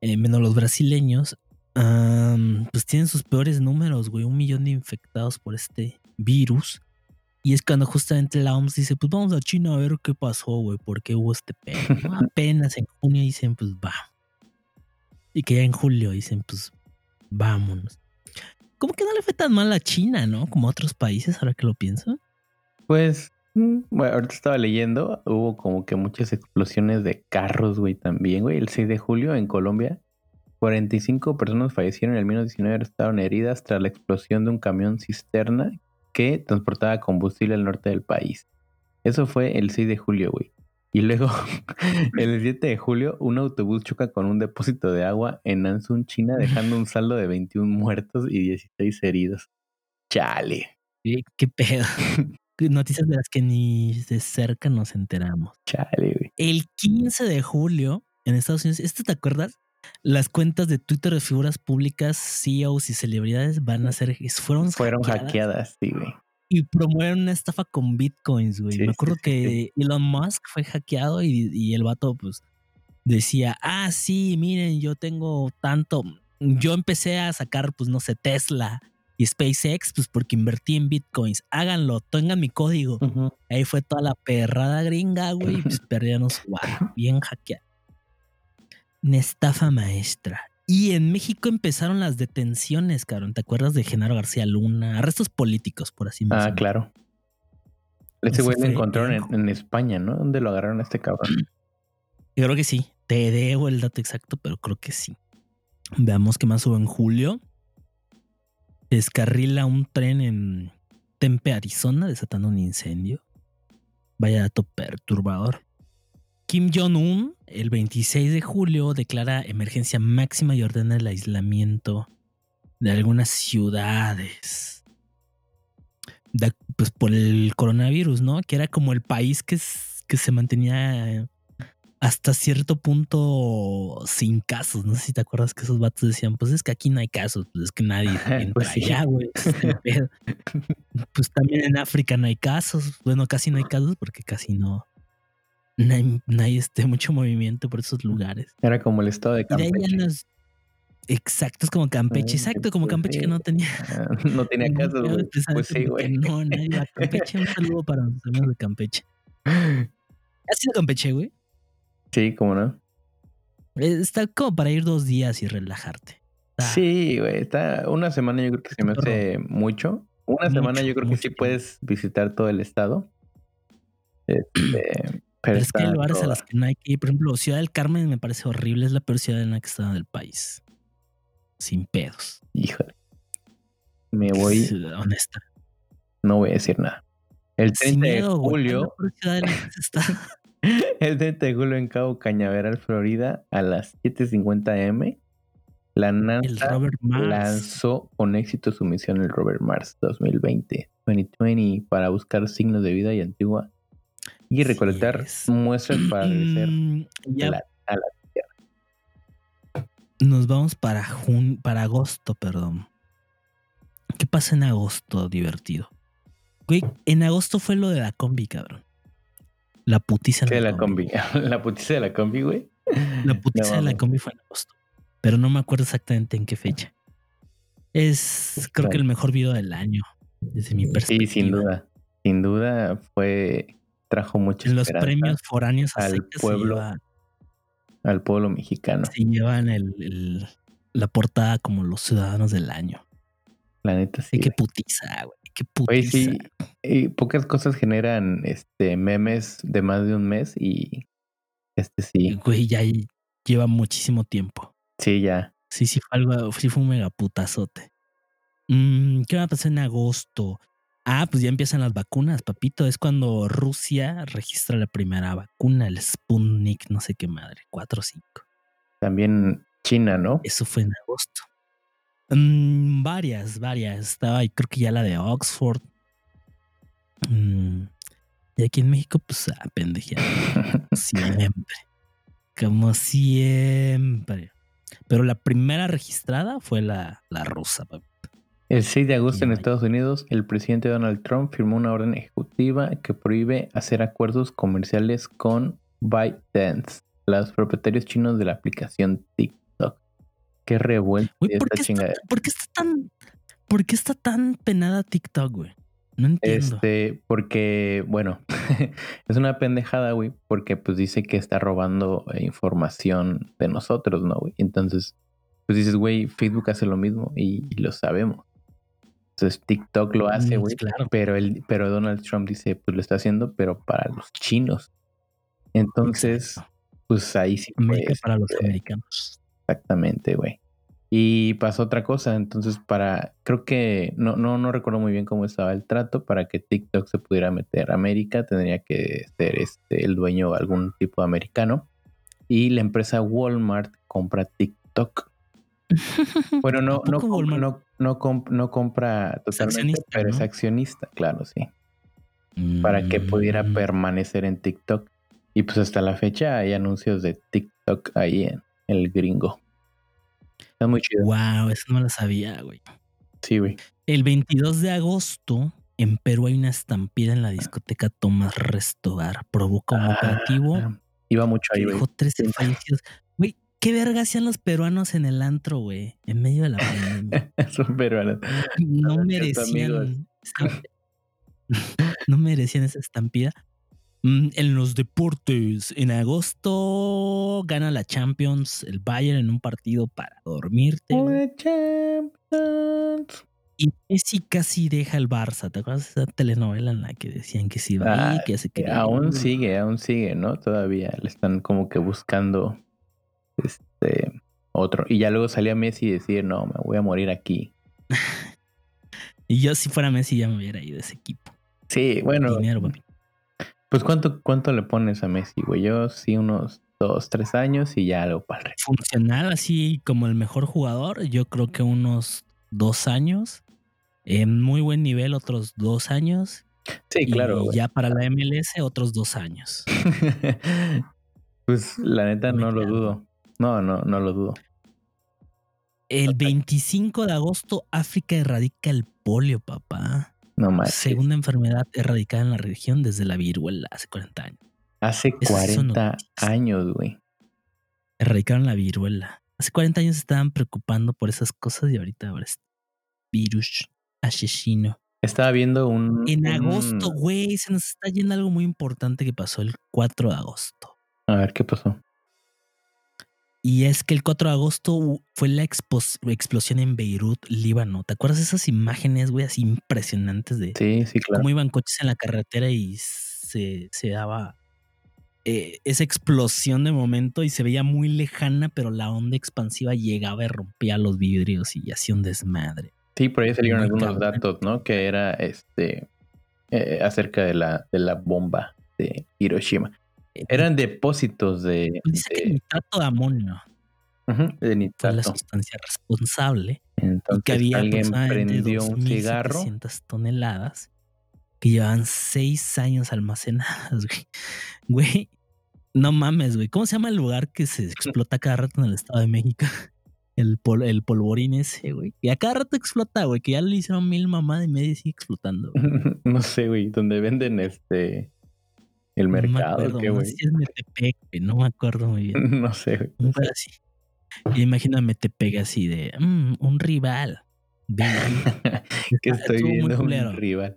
eh, menos los brasileños, pues tienen sus peores números, güey, un millón de infectados por este virus. Y es cuando justamente la OMS dice, pues vamos a China a ver qué pasó, güey, por qué hubo este pedo. ¿no? (laughs) Apenas en junio dicen, pues va. Y que ya en julio dicen, pues vámonos. Como que no le fue tan mal a China, ¿no? Como a otros países, ahora que lo pienso. Pues, mm, bueno, ahorita estaba leyendo, hubo como que muchas explosiones de carros, güey, también, güey. El 6 de julio en Colombia, 45 personas fallecieron y al menos 19 resultaron heridas tras la explosión de un camión cisterna que transportaba combustible al norte del país. Eso fue el 6 de julio, güey. Y luego, (laughs) el 7 de julio, un autobús choca con un depósito de agua en Ansun, China, dejando un saldo de 21 muertos y 16 heridos. Chale, ¿Qué, qué pedo? (laughs) Noticias de las que ni de cerca nos enteramos. chale, güey. El 15 de julio en Estados Unidos, ¿esto te acuerdas? Las cuentas de Twitter de figuras públicas, CEOs y celebridades van a ser, fueron, Fueron hackeadas hackeadas, sí, güey. Y promueven una estafa con bitcoins, güey. Sí, Me acuerdo sí, que Elon Musk fue hackeado y, y el vato, pues, decía, ah, sí, miren, yo tengo tanto. Yo empecé a sacar, pues no sé, Tesla y SpaceX, pues porque invertí en bitcoins. Háganlo, tengan mi código. Ahí fue toda la perrada gringa, güey. y Pues (laughs) perdíamos, wow, bien hackeado. Una estafa maestra. Y en México empezaron las detenciones, cabrón. ¿Te acuerdas de Genaro García Luna? Arrestos políticos, por así Ah, mencionar. claro. Ese güey lo encontraron en España, ¿no? ¿Dónde lo agarraron a este cabrón? (clears throat) Yo creo que sí. Te debo el dato exacto, pero creo que sí. Veamos qué más hubo en julio. Descarrila un tren en Tempe, Arizona, desatando un incendio. Vaya dato perturbador. Kim Jong-un, el 26 de julio, declara emergencia máxima y ordena el aislamiento de algunas ciudades. De- pues por el coronavirus, ¿no? Que era como el país que, que se mantenía eh, hasta cierto punto sin casos. No sé si te acuerdas que esos vatos decían, pues es que aquí no hay casos, pues es que nadie entra Pues sí. allá, güey. ese es el pedo. (laughs) pues también en África no hay casos. Bueno, casi no hay casos porque casi no, no hay, no hay, este, mucho movimiento por esos lugares. Era como el estado de Y de ahí Campeche. Exacto, es como Campeche, exacto, como Campeche que no tenía... (laughs) Ah, No tenía (laughs) pedo, güey. Pues sí, güey. No, nadie a Campeche. Un saludo para los amigos de Campeche. ¿Has sido Campeche, güey? Sí, ¿cómo no? Está como para ir dos días y relajarte. Está- Sí, güey. Está una semana yo creo que se me hace mucho. Una semana yo creo que sí puedes visitar todo el estado. Este, pero Pero es que hay está lugares a los que no hay que ir. Por ejemplo, Ciudad del Carmen me parece horrible. Es la peor ciudad en la que está del país. Sin pedos. Híjole. Me voy, Ciudad honesta. no voy a decir nada. El Sin 30 de miedo, julio, está. (laughs) el 30 de julio en Cabo Cañaveral, Florida, a las 7:50 am, la NASA lanzó con éxito su misión el Robert Mars 2020, 2020 para buscar signos de vida y antigua y recolectar es. (clears throat) muestras para regresar ya la- a la Nos vamos para jun para agosto, perdón. ¿Qué pasa en agosto divertido? Güey, en agosto fue lo de la combi, cabrón. La putiza Sí, de la combi. (laughs) la putiza de la combi, güey. La putiza No de la combi fue en agosto. Pero no me acuerdo exactamente en qué fecha. Es creo que el mejor video del año, desde mi Sí, perspectiva. sin duda. Sin duda fue. Trajo mucha En los premios foráneos al pueblo al pueblo mexicano. se llevan el, el- la portada como los ciudadanos del año. La neta sí. Qué putiza, güey. Qué putiza. sí. Y pocas cosas generan este memes de más de un mes y este sí, Güey, ya lleva muchísimo tiempo. sí, ya. Sí, sí fue algo, sí fue un mega putazote. Mm, ¿Qué va a pasar en agosto? Ah, pues ya empiezan las vacunas, papito. Es cuando Rusia registra la primera vacuna, el Sputnik, no sé qué madre, 4 o 5. También China, ¿no? Eso fue en agosto. Mm, varias, varias. Estaba ahí, creo que ya la de Oxford. Mm, y aquí en México, pues, a pendejear. (laughs) Siempre. Como siempre. Pero la primera registrada fue la, la rusa, papi. El 6 de agosto en. Estados Unidos, el presidente Donald Trump firmó una orden ejecutiva que prohíbe hacer acuerdos comerciales con ByteDance, los propietarios chinos de la aplicación TikTok. Qué revuelta Güey, ¿por esta qué, está, por qué está tan. ¿Por qué está tan penada TikTok, güey? No entiendo. Este, porque, bueno, (laughs) es una pendejada, güey, porque pues dice que está robando eh, información de nosotros, ¿no, güey? Entonces, pues dices, güey, Facebook hace lo mismo y, y lo sabemos. Entonces, TikTok lo hace, Mm, güey, Claro. pero, él, pero Donald Trump dice, pues lo está haciendo, pero para los chinos. Entonces, Exacto. pues ahí sí. América para los este, americanos. Exactamente, güey. Y pasó otra cosa, entonces para, creo que, no, no, no recuerdo muy bien cómo estaba el trato, para que TikTok se pudiera meter a América tendría que ser este, el dueño algún tipo de americano. Y la empresa Walmart compra TikTok. (laughs) Bueno, no, ¿A no, no, no, comp- no compra totalmente, pero es accionista, claro, sí. Para que pudiera Mm, permanecer en TikTok. Y pues hasta la fecha hay anuncios de TikTok ahí en el gringo. Está muy chido. Wow, eso no lo sabía, güey. Sí, güey. El 22 de agosto, en Perú hay una estampida en la discoteca Tomás Restobar. Provoca un operativo Ah, Iba mucho ahí, güey. dejó 13 Sí. fallecidos. ¿Qué verga hacían los peruanos en el antro, güey? En medio de la pandemia. (laughs) Son peruanos. No merecían. (laughs) no merecían esa estampida. Mm, En los deportes, en agosto gana la Champions el Bayern en un partido para dormirte. The Champions. Y Messi casi deja el Barça. ¿Te acuerdas de esa telenovela en la que decían que se iba a ir, Ah, que se Que quería aún sigue, aún sigue, ¿no? Todavía le están como que buscando este otro. Y ya luego salía Messi y decir, no, me voy a morir aquí. (laughs) Y yo, si fuera Messi, ya me hubiera ido de ese equipo. Sí, bueno. Dinero, papi. Pues ¿cuánto, cuánto le pones a Messi, güey? Yo sí unos dos, tres años y ya algo para el resto. Funcional, así como el mejor jugador, yo creo que unos dos años. En muy buen nivel, otros dos años. Sí, claro. Y ya para la MLS, otros dos años. (laughs) pues la neta no lo dudo. No, no, no lo dudo. El 25 de agosto, África erradica el polio, papá. No más. Segunda enfermedad erradicada en la región desde la viruela hace 40 años. Hace Esas son 40 noticias. años, güey. Erradicaron la viruela. Hace 40 años se estaban preocupando por esas cosas y ahorita ahora es virus asesino. Estaba viendo un. En agosto, güey, se nos está yendo algo muy importante que pasó el 4 de agosto. A ver qué pasó. Y es que el 4 de agosto fue la explosión en Beirut, Líbano. ¿Te acuerdas de esas imágenes, güey, así impresionantes de Sí, sí, claro. cómo iban coches en la carretera y se, se daba eh, esa explosión de momento y se veía muy lejana, pero la onda expansiva llegaba y rompía los vidrios y hacía un desmadre. Sí, por ahí salieron Muy algunos cabrón. datos, ¿no? Que era este eh, acerca de la, de la bomba de Hiroshima. Eran depósitos de, pues dice que de, nitrato de amonio ujú, de fue la nitrato. sustancia responsable y Entonces que había alguien aproximadamente prendió un cigarro. 2.700 toneladas que llevaban seis años almacenadas, (laughs) güey. Güey, no mames, güey. ¿Cómo se llama el lugar que se explota cada rato en el Estado de México? (laughs) El, pol- el polvorín ese, güey. Y a cada rato explota, güey. Que ya le hicieron mil mamadas y media y sigue explotando. güey. (laughs) no sé, güey, donde venden este el No me mercado, acuerdo, ¿qué, no güey? sé si es Metepec, güey. No me acuerdo muy bien. (laughs) no sé, güey. Un así. Y Metepec así de "Mm, un rival. (laughs) Que estoy estuvo muy viendo un culero. rival.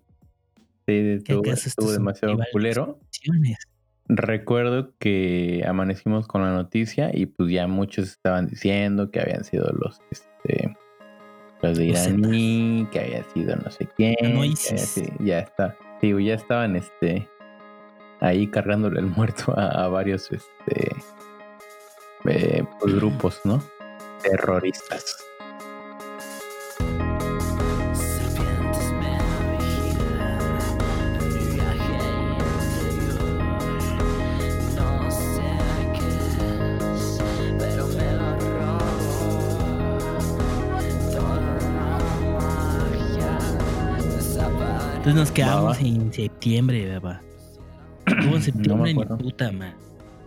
Sí, estuvo, demasiado de culero. Recuerdo que amanecimos con la noticia y pues ya muchos estaban diciendo que habían sido los este los de iraní, que había sido no sé quién, no, que ISIS. había sido- ya está, digo, ya estaban este ahí cargándole el muerto a, a varios este eh, pues, grupos, ¿no? Terroristas. Entonces nos quedamos Va, va. en septiembre, papá. Estuvo en septiembre ni acuerdo. puta, man.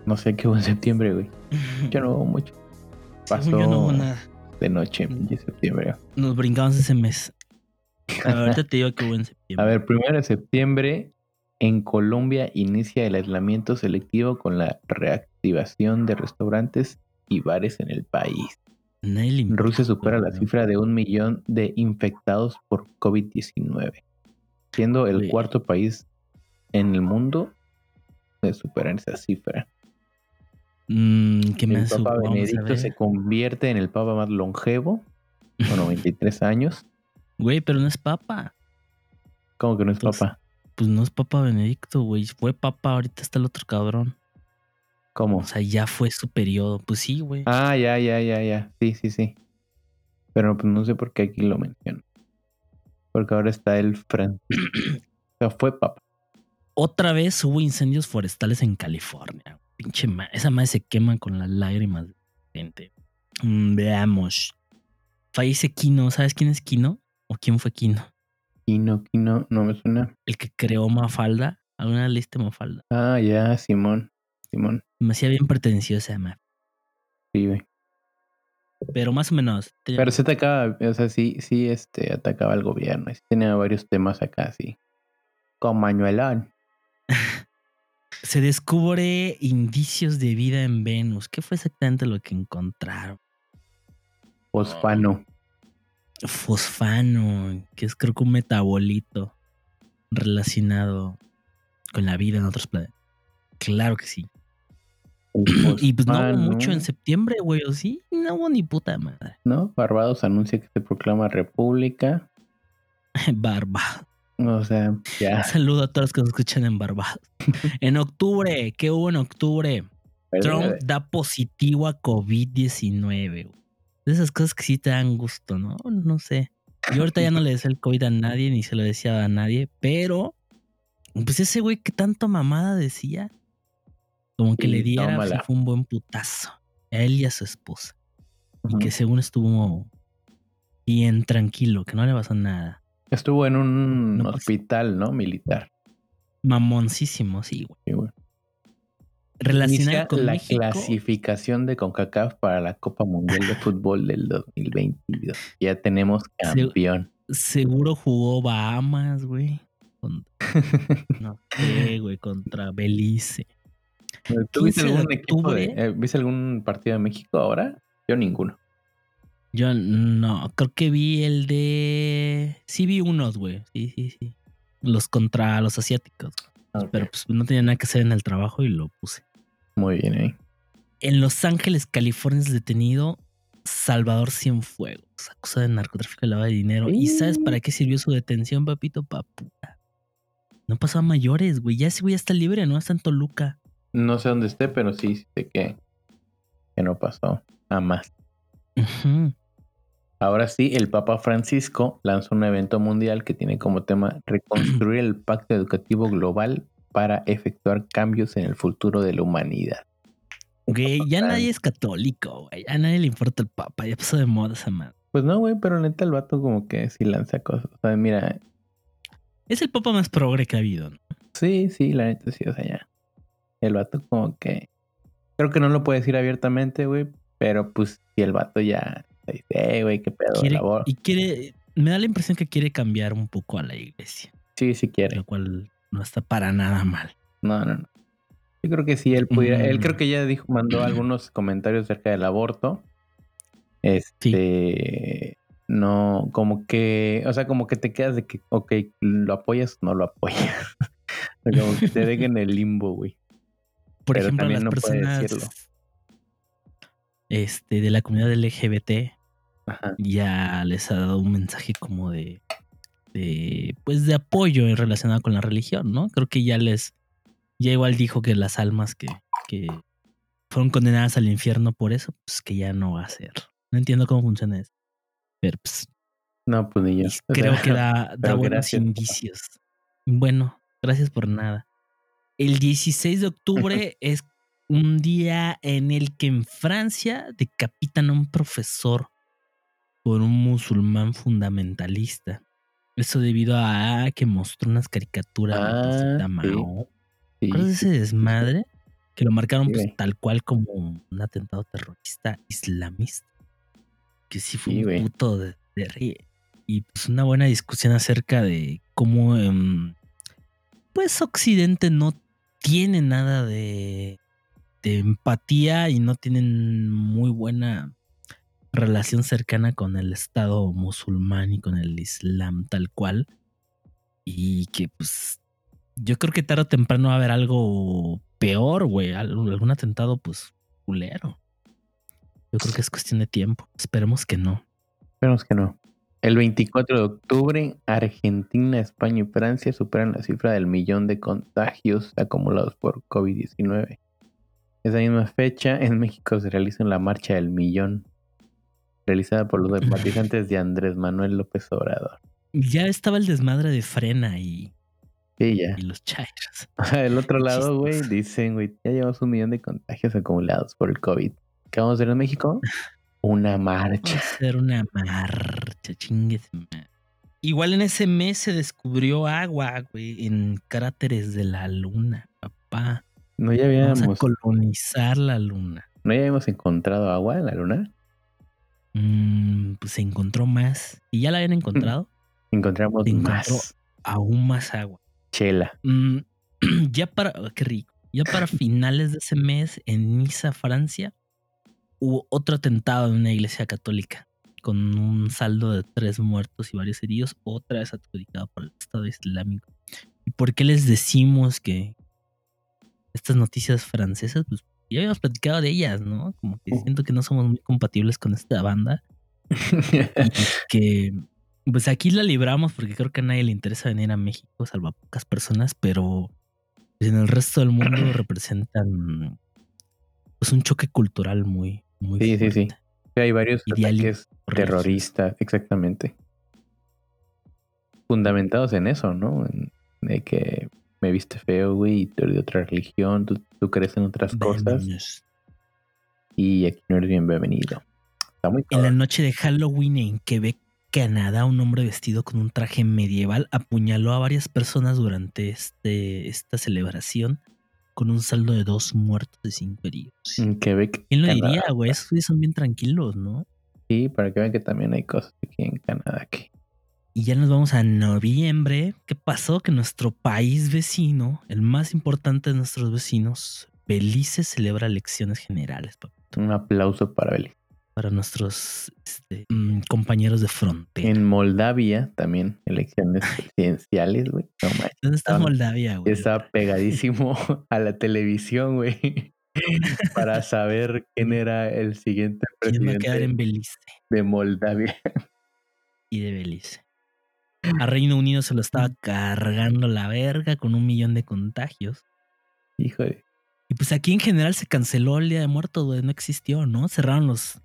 No sé qué hubo en septiembre, güey. (laughs) Yo no hubo mucho. Pasó yo no hubo nada. de noche, pinche septiembre. Nos brincamos ese mes. (laughs) Ahorita te digo que hubo en septiembre. A ver, primero de septiembre, en Colombia inicia el aislamiento selectivo con la reactivación de restaurantes y bares en el país. Rusia supera la cifra de un millón de infectados por COVID-19, siendo el cuarto país en el mundo de superar esa cifra. Mm, ¿Qué El? Papa Benedicto se convierte en el Papa más longevo, con 93 años. Güey, pero no es papa. ¿Cómo que no es Entonces, Papa? Pues no es papa Benedicto, güey. Fue papa, ahorita está el otro cabrón. ¿Cómo? O sea, ya fue su periodo. Pues sí, güey. Ah, ya, ya, ya, ya. Sí, sí, sí. Pero pues no sé por qué aquí lo menciono. Porque ahora está el Francisco. (clears throat) o sea, fue Papa. Otra vez hubo incendios forestales en California. Pinche ma- esa madre se quema con las lágrimas de la gente. Mm, veamos. Fallece Kino. ¿Sabes quién es Kino? ¿O quién fue Kino? Kino, Kino, no me suena. El que creó Mafalda. ¿Alguna lista Mafalda? Ah, ya, Simón. Simón. Me hacía bien pretenciosa. Sí, güey. Pero más o menos. tenía- Pero se atacaba, o sea, sí, sí, este, atacaba al gobierno. sí tenía varios temas acá, sí. Con Manuelón. (laughs) Se descubre indicios de vida en Venus. ¿Qué fue exactamente lo que encontraron? Fosfano. Fosfano, que es creo que un metabolito relacionado con la vida en otros planetas. Claro que sí. (clears throat) Y pues no hubo mucho en septiembre, güey, ¿o sí? No hubo ni puta madre. ¿No? Barbados anuncia que se proclama república. (laughs) Barba. O sea, ya. (laughs) Saludo a todos los que nos escuchan en Barbados. (laughs) en octubre, ¿qué hubo en octubre? Trump da positivo a COVID-19. güey. De esas cosas que sí te dan gusto, ¿no? No sé. Yo ahorita ya no le decía el COVID a nadie, ni se lo decía a nadie, pero pues ese güey que tanto mamada decía, como que le diera, sí fue un buen putazo. A él y a su esposa. Ujú. Que según estuvo bien tranquilo, que no le pasó nada. Estuvo en un No hospital, ¿no? Militar. Mamoncísimo, sí, güey. Sí, güey. Relacionado con la México. clasificación de CONCACAF para la Copa Mundial de Fútbol del 2022. Ya tenemos campeón. Seguro jugó Bahamas, güey. Contra- (laughs) No sé, güey, contra Belice. ¿Tú viste 15 de algún equipo de, eh, ¿Viste algún partido de México ahora? Yo ninguno. Yo no, creo que vi el de. Sí, vi unos, güey. Sí, sí, sí. Los contra los asiáticos. Pero pues no tenía nada que hacer en el trabajo y lo puse. Muy bien, ¿eh? En Los Ángeles, California, es detenido Salvador Cienfuegos, acusado de narcotráfico y lavado de dinero. ¿Y sabes para qué sirvió su detención, papito? Paputa. No pasó a mayores, güey. Ya ese güey ya está libre, ¿no? Está en Toluca. No sé dónde esté, pero sí sé que, que no pasó a más. Ahora sí, el Papa Francisco lanzó un evento mundial que tiene como tema reconstruir el pacto educativo global para efectuar cambios en el futuro de la humanidad. Güey, ya nadie es católico, güey. A nadie le importa el papa. Ya pasó de moda esa madre. Pues no, güey, pero neta el vato como que sí lanza cosas. O sea, mira, Es el papa más progre que ha habido, ¿no? sí, sí, la neta sí, o sea, ya. El vato como que... Creo que no lo puede decir abiertamente, güey, pero pues si el vato ya dice, "Eh, güey, qué pedo, Quiere, labor. y quiere. Me da la impresión que quiere cambiar un poco a la iglesia. Sí, sí quiere. Lo cual no está para nada mal. No, no, no. Yo creo que sí, él pudiera. Él Mm. creo que ya dijo, mandó (clears throat) algunos comentarios acerca del aborto. Este. No, como que. O sea, como que te quedas de que, ok, ¿lo apoyas o no lo apoyas? (laughs) Como que te dejen en el limbo, güey. Por Pero ejemplo, también las no puede decirlo. Este, de la comunidad LGBT Ajá. ya les ha dado un mensaje como de, de pues de apoyo en relacionado con la religión, ¿no? Creo que ya les, ya igual dijo que las almas que, que fueron condenadas al infierno por eso, pues que ya no va a ser. No entiendo cómo funciona eso. Pero pues No, pues ni yo. (laughs) creo que da, (laughs) da buenos gracias, indicios. Bueno, gracias por nada. El 16 de octubre (laughs) es un día en el que en Francia decapitan a un profesor por un musulmán fundamentalista. Eso debido a que mostró unas caricaturas de Ah, sí. Mao. Sí, ¿Recuerdas sí, ese desmadre? Que lo marcaron Sí, pues, tal cual como un atentado terrorista islamista. Que sí fue un puto de, de ríe. Y pues una buena discusión acerca de cómo em, pues Occidente no tiene nada de, de empatía y no tienen muy buena relación cercana con el Estado musulmán y con el Islam tal cual. Y que pues yo creo que tarde o temprano va a haber algo peor, güey. al- Algún atentado, pues, culero. Yo creo que es cuestión de tiempo. Esperemos que no. Esperemos que no. El 24 de octubre, Argentina, España y Francia superan la cifra del millón de contagios acumulados por COVID-19. Esa misma fecha, en México se realiza la Marcha del Millón, realizada por los simpatizantes de Andrés Manuel López Obrador. Ya estaba el desmadre de frena y, Sí, ya. y los chairos. (laughs) Del otro lado, güey, dicen, güey, ya llevamos un millón de contagios acumulados por el COVID. ¿Qué vamos a hacer en México? (laughs) Una Vamos a marcha. hacer una marcha, chingue su madre. Igual en ese mes se descubrió agua, güey, en cráteres de la luna, papá. ¿No ya Vamos a habíamos, colonizar la luna. ¿no ya habíamos encontrado agua en la luna? Mm, pues se encontró más. ¿Y ya la habían encontrado? Encontramos Se encontró más aún más agua. chela. Mm, (clears throat) ya para. oh, qué rico. Ya para (laughs) finales de ese mes, en Niza, Francia, hubo otro atentado en una iglesia católica, con un saldo de tres muertos y varios heridos, otra vez adjudicado por el Estado Islámico. ¿Y por qué les decimos que estas noticias francesas? Pues ya habíamos platicado de ellas, ¿no? Como que siento que no somos muy compatibles con esta banda. (laughs) que pues aquí la libramos porque creo que a nadie le interesa venir a México, salvo a pocas personas, pero pues, en el resto del mundo (clears throat) representan pues un choque cultural muy, muy Sí, sí, sí. fuerte. Sí, Hay varios ataques religioso. terroristas, exactamente. Fundamentados en eso, ¿no? En- de que me viste feo, güey, y tú eres de otra religión, tú, tú crees en otras cosas Demonios. y aquí no eres bienvenido. Está muy En la noche de Halloween en Quebec, Canadá, un hombre vestido con un traje medieval apuñaló a varias personas durante este, esta celebración con un saldo de dos muertos y cinco heridos. En Quebec. ¿Quién lo Canadá. diría, güey? Esos son bien tranquilos, ¿no? Sí, para que vean que también hay cosas aquí en Canadá que. Y ya nos vamos a noviembre. ¿Qué pasó? Que nuestro país vecino, el más importante de nuestros vecinos, Belice, celebra elecciones generales pa- Un aplauso para Belice. para nuestros este, mm, compañeros de frontera. En Moldavia también elecciones presidenciales, güey. No. ¿Dónde está Moldavia, güey? Está pegadísimo (laughs) a la televisión, güey. (laughs) Para saber quién era el siguiente ¿Quién va a quedar en presidente Belice de Moldavia. y de Belice? A Reino Unido se lo estaba cargando la verga con un millón de contagios. Híjole. Y pues aquí en general se canceló el Día de Muertos, güey. No existió, ¿no? Cerraron los,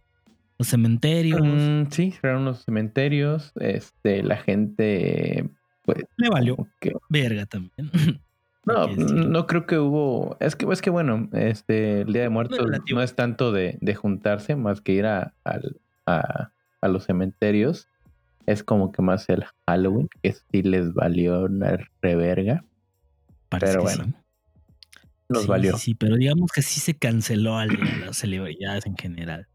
los cementerios. Mm, sí, cerraron los cementerios. Este, la gente, pues. Le valió que- verga también. (laughs) No, no creo que hubo. Es que, es que bueno, este, el Día de Muertos no es tanto de, de juntarse, más que ir a, a, a los cementerios. Es como que más el Halloween, que sí les valió una reverga. Parece Pero bueno, sí. Nos Sí, valió. Sí, sí, pero digamos que sí se canceló de las celebridades en general.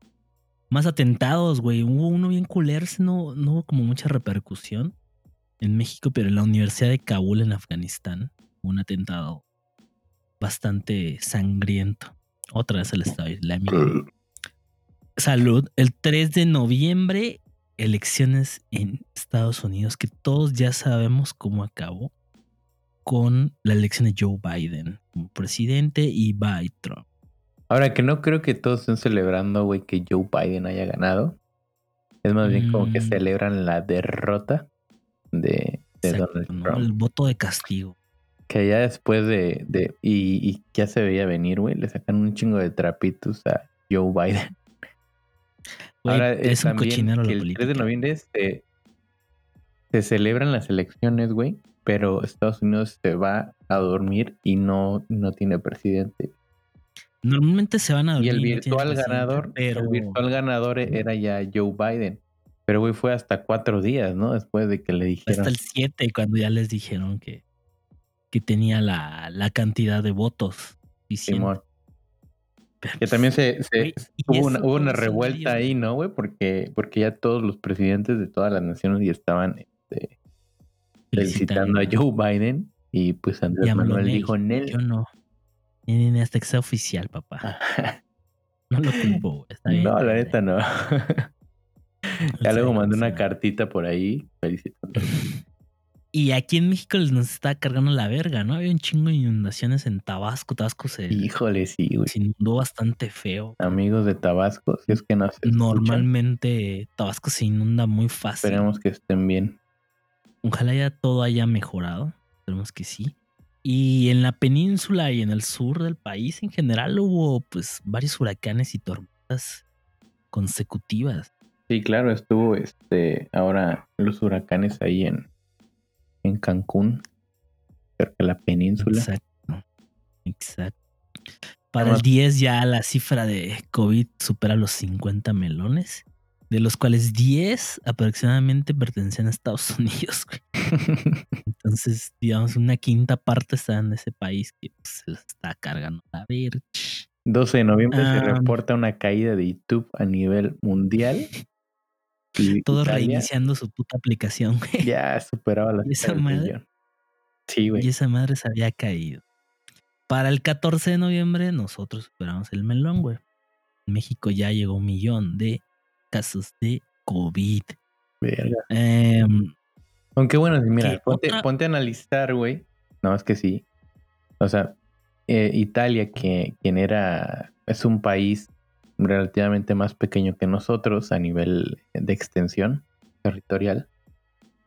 Más atentados, güey. Hubo uno bien culero, ese no, no hubo como mucha repercusión en México, pero en la Universidad de Kabul, en Afganistán, hubo un atentado bastante sangriento. Otra vez el Estado Islámico. Salud. El 3 de noviembre, elecciones en Estados Unidos, que todos ya sabemos cómo acabó con la elección de Joe Biden como presidente y Biden Trump. Ahora que no creo que todos estén celebrando, güey, que Joe Biden haya ganado. Es más bien como que Mm. celebran la derrota de, de Exacto, Donald ¿no? Trump. El voto de castigo. Que ya después de, de y, y ya se veía venir, güey, le sacan un chingo de trapitos a Joe Biden. Ahora eh, es un también cochinero que la el 3 política. de noviembre se, se celebran las elecciones, güey, pero Estados Unidos se va a dormir y no, no tiene presidente. Normalmente se van a Y dormir. el no tienen virtual ganador, pero el virtual ganador era ya Joe Biden. Pero güey fue hasta cuatro días, ¿no? Después de que le dijeron. hasta el 7 cuando ya les dijeron que, que tenía la, la cantidad de votos. Simón. Que también se, hubo una, hubo una revuelta ahí, ¿no, güey? Porque, porque ya todos los presidentes de todas las naciones ya estaban este, felicitando a Joe Biden. Y pues Andrés Manuel dijo Nel. Yo no. Ni, ni- ni hasta que sea oficial, papá. (laughs) No lo culpo, güey. Está bien. no, la neta no. (laughs) ya luego mandé una cartita por ahí felicitando. (laughs) Y aquí en México les nos está cargando la verga, ¿no? Había un chingo de inundaciones en Tabasco. Tabasco se, Híjole, sí, güey. se inundó bastante feo. Amigos de Tabasco, si es que nos escuchan, Normalmente Tabasco se inunda muy fácil. esperemos que estén bien. Ojalá ya todo haya mejorado. Esperemos que sí. Y en la península y en el sur del país en general hubo pues varios huracanes y tormentas consecutivas. Sí, claro, estuvo este ahora los huracanes ahí en, en Cancún, cerca de la península. Exacto. Exacto. Para Además- el 10 ya la cifra de COVID supera los 50 melones, de los cuales 10 aproximadamente pertenecían a Estados (laughs) Unidos. güey. (laughs) Entonces, digamos, una quinta parte está en ese país que pues, se los está cargando. A ver. 12 de noviembre se reporta una caída de YouTube a nivel mundial. (laughs) Y Todos Italia reiniciando su puta aplicación, güey. Ya superaba la (laughs) ¿Y esa madre? millón. Sí, güey. Y esa madre se había caído. Para el 14 de noviembre nosotros superamos el melón, güey. En México ya llegó un millón de casos de COVID. Verga. Em, Aunque bueno, mira, ¿Qué ponte, otra? ponte a analizar, güey. No, es que sí. O sea, eh, Italia, que quien era, es un país relativamente más pequeño que nosotros a nivel de extensión territorial.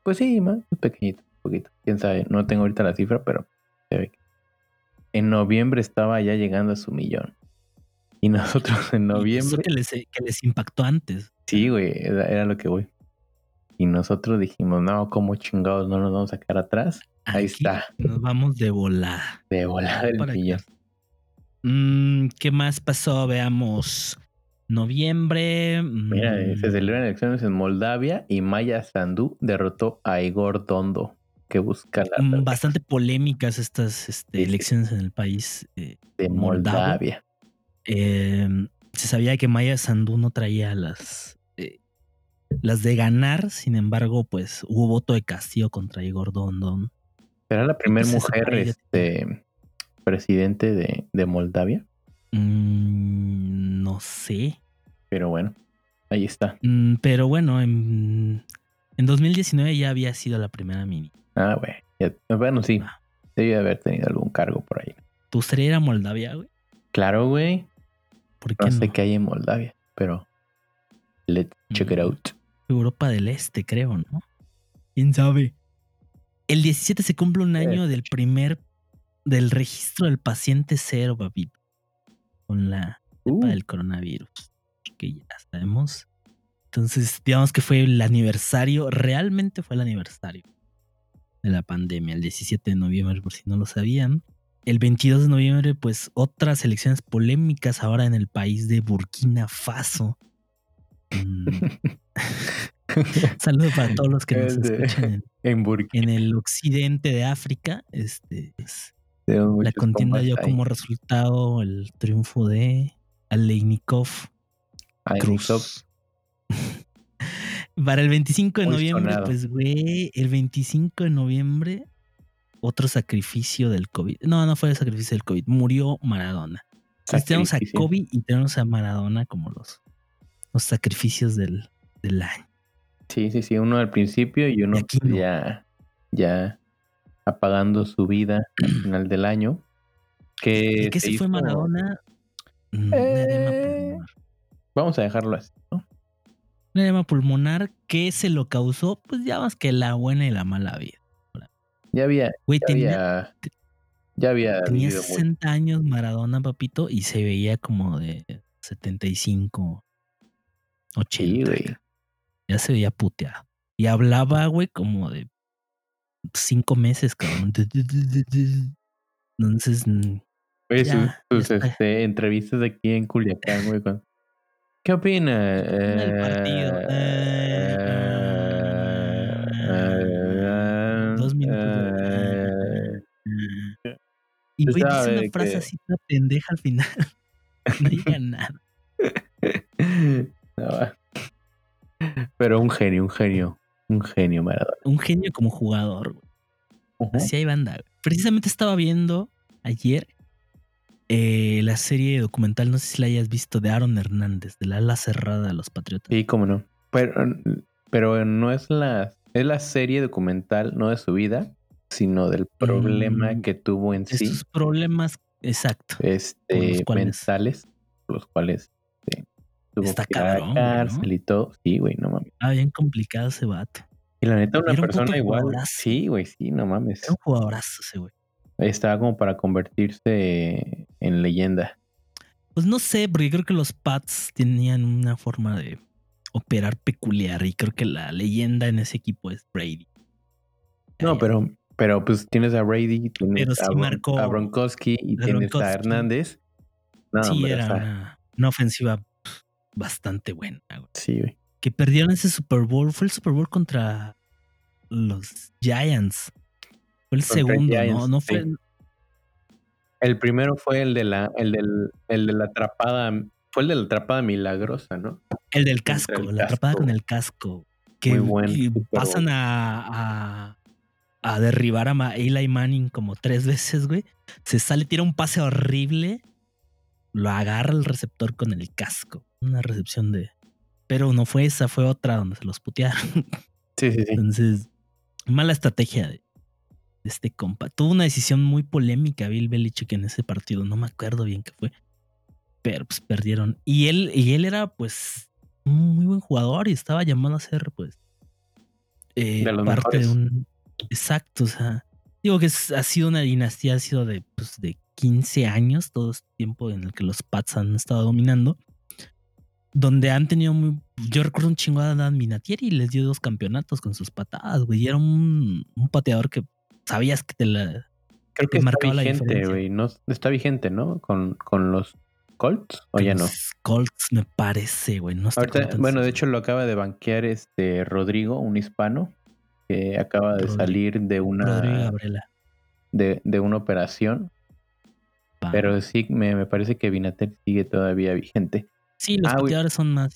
Pues sí, más pequeñito, un poquito. Quién sabe, no tengo ahorita la cifra, pero se ve que en noviembre estaba ya llegando a su millón. Y (laughs) nosotros en y eso noviembre. que les, que les impactó antes. Sí, güey, era, era lo que voy. Y nosotros dijimos, no, como chingados, no nos vamos a quedar atrás. Ahí está, Nos vamos de volada. de volar el Para millón. acá. Mm, ¿Qué más pasó? Veamos. Noviembre. Mira, mm, se celebran elecciones en Moldavia y Maya Sandu derrotó a Igor Dondo, que busca la mm, bastante polémicas estas este, elecciones en el país. eh, de. Moldavia. eh, se sabía que Maya Sandu no traía las, eh, las de ganar, sin embargo, pues hubo voto de castigo contra Igor Dondon. ¿Será la primera Pues mujer este, presidente de, de Moldavia? Mm, no sé. Pero bueno, ahí está. Mm, pero bueno, en, en 2019 ya había sido la primera mini. Ah, güey. Bueno, sí, Ah. debe haber tenido algún cargo por ahí. ¿Te gustaría ir a Moldavia, güey? Claro, güey. ¿Por qué No no? sé qué hay en Moldavia, pero let's check it Mm. out. Europa del Este, creo, ¿no? ¿Quién sabe? El 17 se cumple un año del primer, del registro del paciente cero, papito. Con la Uh, del coronavirus. Que ya sabemos. Entonces, digamos que fue el aniversario, realmente fue el aniversario de la pandemia, el 17 de noviembre, por si no lo sabían. El 22 de noviembre, pues otras elecciones polémicas ahora en el país de Burkina Faso. Mm, (laughs) Saludos para todos los que nos escuchan en, en el occidente de África. Este, es- la contienda dio como resultado el triunfo de Aleinikov Cruz. (laughs) Para el 25 de Muy noviembre, sonado. pues, güey, el 25 de noviembre, otro sacrificio del COVID. No, no fue el sacrificio del COVID, murió Maradona. Entonces tenemos a. Kobe y tenemos a Maradona como los, los sacrificios del, del año. Sí, sí, sí, uno al principio y uno Y aquí no. ya, ya apagando su vida al (clears throat) final del año. Que ¿Y qué se fue hizo- Maradona? Mm, Eh. Vamos a dejarlo así, ¿no? Un edema pulmonar que se lo causó, pues ya más que la buena y la mala vida. Ya había, Güey, ya tenía, había, ya había tenía vivido mucho. 60 años Maradona, papito, y se veía como de 75, 80. Sí, güey. Ya se veía puteado. Y hablaba, güey, como de cinco meses, cabrón. Entonces, mm, Oye, Ya, sus, este, entrevistas aquí en Culiacán, güey. con- ¿Qué opina? del partido. Eh, eh, Dos minutos eh, Y güey dice una frase que- así toda pendeja al final. (laughs) No diga nada. (laughs) No. Pero un genio, un genio. Un genio, Maradona. Un genio como jugador, güey. Así hay banda. Precisamente estaba viendo ayer eh, la serie documental, no sé si la hayas visto, de Aaron Hernández, de la ala cerrada de los Patriotas. Sí, cómo no. Pero, pero no es la, es la serie documental, no de su vida, sino del problema Mm, que tuvo en sí, sus problemas, exacto. Este, los mentales, los cuales tuvo Está que ir a la cabrón, ¿no? cárcel y todo. Sí, güey, no mames. Estaba bien complicado ese vato. Y la neta, una un persona igual. jugadorazo. Sí, güey, sí, no mames. Era un jugadorazo ese güey. Estaba como para convertirse en leyenda. Pues no sé, porque creo que los Pats tenían una forma de operar peculiar y creo que la leyenda en ese equipo es Brady. No, Eh, pero, pero pues tienes a Brady, tienes Pero sí a, Bron- marcó- a Gronkowski y tienes a. Hernández. No, sí, hombre, o era sea, una, ofensiva bastante buena. güey. sí, güey. Que perdieron ese Super Bowl. Fue el Super Bowl contra los Giants. Fue el Contra segundo, ¿no? Giants, No fue. sí. El primero fue el de la, el del, el de la atrapada, fue el de la atrapada milagrosa, ¿no? El del casco, el la atrapada con el casco. Que Muy buen y Super pasan a, a, a derribar a Eli Manning como tres veces, güey. Se sale, tira un pase horrible, lo agarra el receptor con el casco. Una recepción de. Pero no fue esa, fue otra donde se los putearon. (laughs) Sí, sí, sí. Entonces, mala estrategia de, este compa. Tuvo una decisión muy polémica Bill Belichick en ese partido. No me acuerdo bien qué fue. Pero pues perdieron. Y él, y él era pues un muy buen jugador y estaba llamado a ser pues eh, De parte de un... Exacto, o sea, digo que es- ha sido una dinastía, ha sido de, pues, de 15 años, todo este tiempo en el que los Pats han estado dominando, donde han tenido muy... Yo recuerdo un chingo a Dan Minatieri y les dio dos campeonatos con sus patadas, güey. Y era un, un pateador que sabías que te la... Creo que que está la vigente, diferencia. güey. No, está vigente, ¿no? Con, con los Colts, o ya no. los Colts me parece, güey. No está Ahorita, bueno, de hecho lo acaba de banquear este Rodrigo, un hispano, que acaba de Rodrigo- salir de una de, de una operación. Pero sí, me, me parece que Binater sigue todavía vigente. Sí, los Ah, pateadores son más...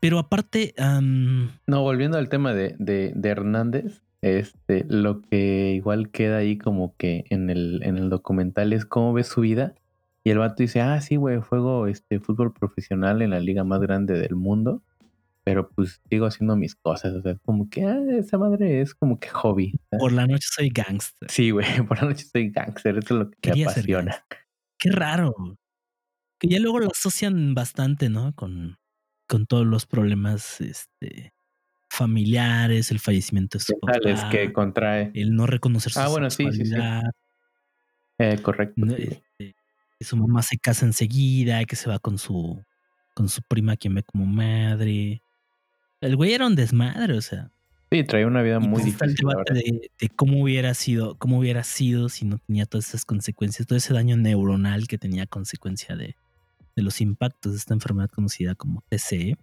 Pero aparte, am, No, volviendo al tema de, de, de Hernández, este, lo que igual queda ahí como que en el, en el documental es cómo ve su vida. Y el vato dice, ah, sí, güey, juego este fútbol profesional en la liga más grande del mundo. Pero pues sigo haciendo mis cosas. O sea, como que, ah, esa madre es como que hobby. ¿sabes? por la noche soy gangster. Sí, güey, (laughs) por la noche soy gangster, eso es lo que Quería me ser apasiona. Qué raro. Que ya luego lo asocian bastante, ¿no? Con, con todos los problemas este, familiares, el fallecimiento de su papá, que contrae. el no reconocer su Ah, bueno, sí, sí, Eh, correcto. este, que su mamá se casa enseguida, que se va con su, con su prima quien ve como madre. El güey era un desmadre, o sea. Sí, trae una vida muy pues el difícil. verdad. de, de cómo hubiera sido, cómo hubiera sido si no tenía todas esas consecuencias, todo ese daño neuronal que tenía consecuencia de, de los impactos de esta enfermedad conocida como TCE.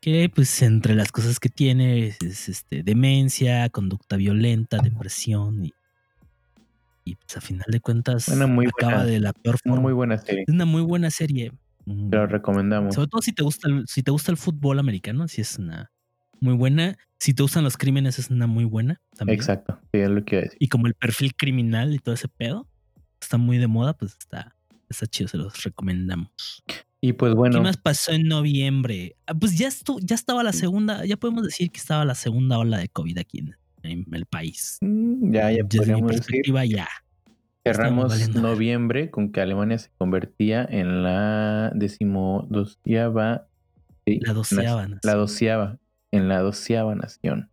Que pues entre las cosas que tiene es, es, este, demencia, conducta violenta, depresión y, y pues a final de cuentas Una muy acaba buena- de la peor Una forma. muy buena serie. Es una muy buena serie. Mm, Te lo recomendamos. sobre todo si te gusta el, si te gusta el fútbol americano, si es una muy buena. Si te gustan los crímenes, es una muy buena también. Exacto, sí, es lo que iba a decir. Y como el perfil criminal y todo ese pedo está muy de moda, pues está, está chido, se los recomendamos. Y pues bueno, ¿Qué más pasó en noviembre? Ah, pues ya estu- ya estaba la segunda, ya podemos decir que estaba la segunda ola de COVID aquí en, en el país. mm, ya, ya Desde mi decir. ya. Cerramos noviembre con que Alemania se convertía en la decimodoceava. sí, La doceava na- nación. La doceava. En la doceava nación.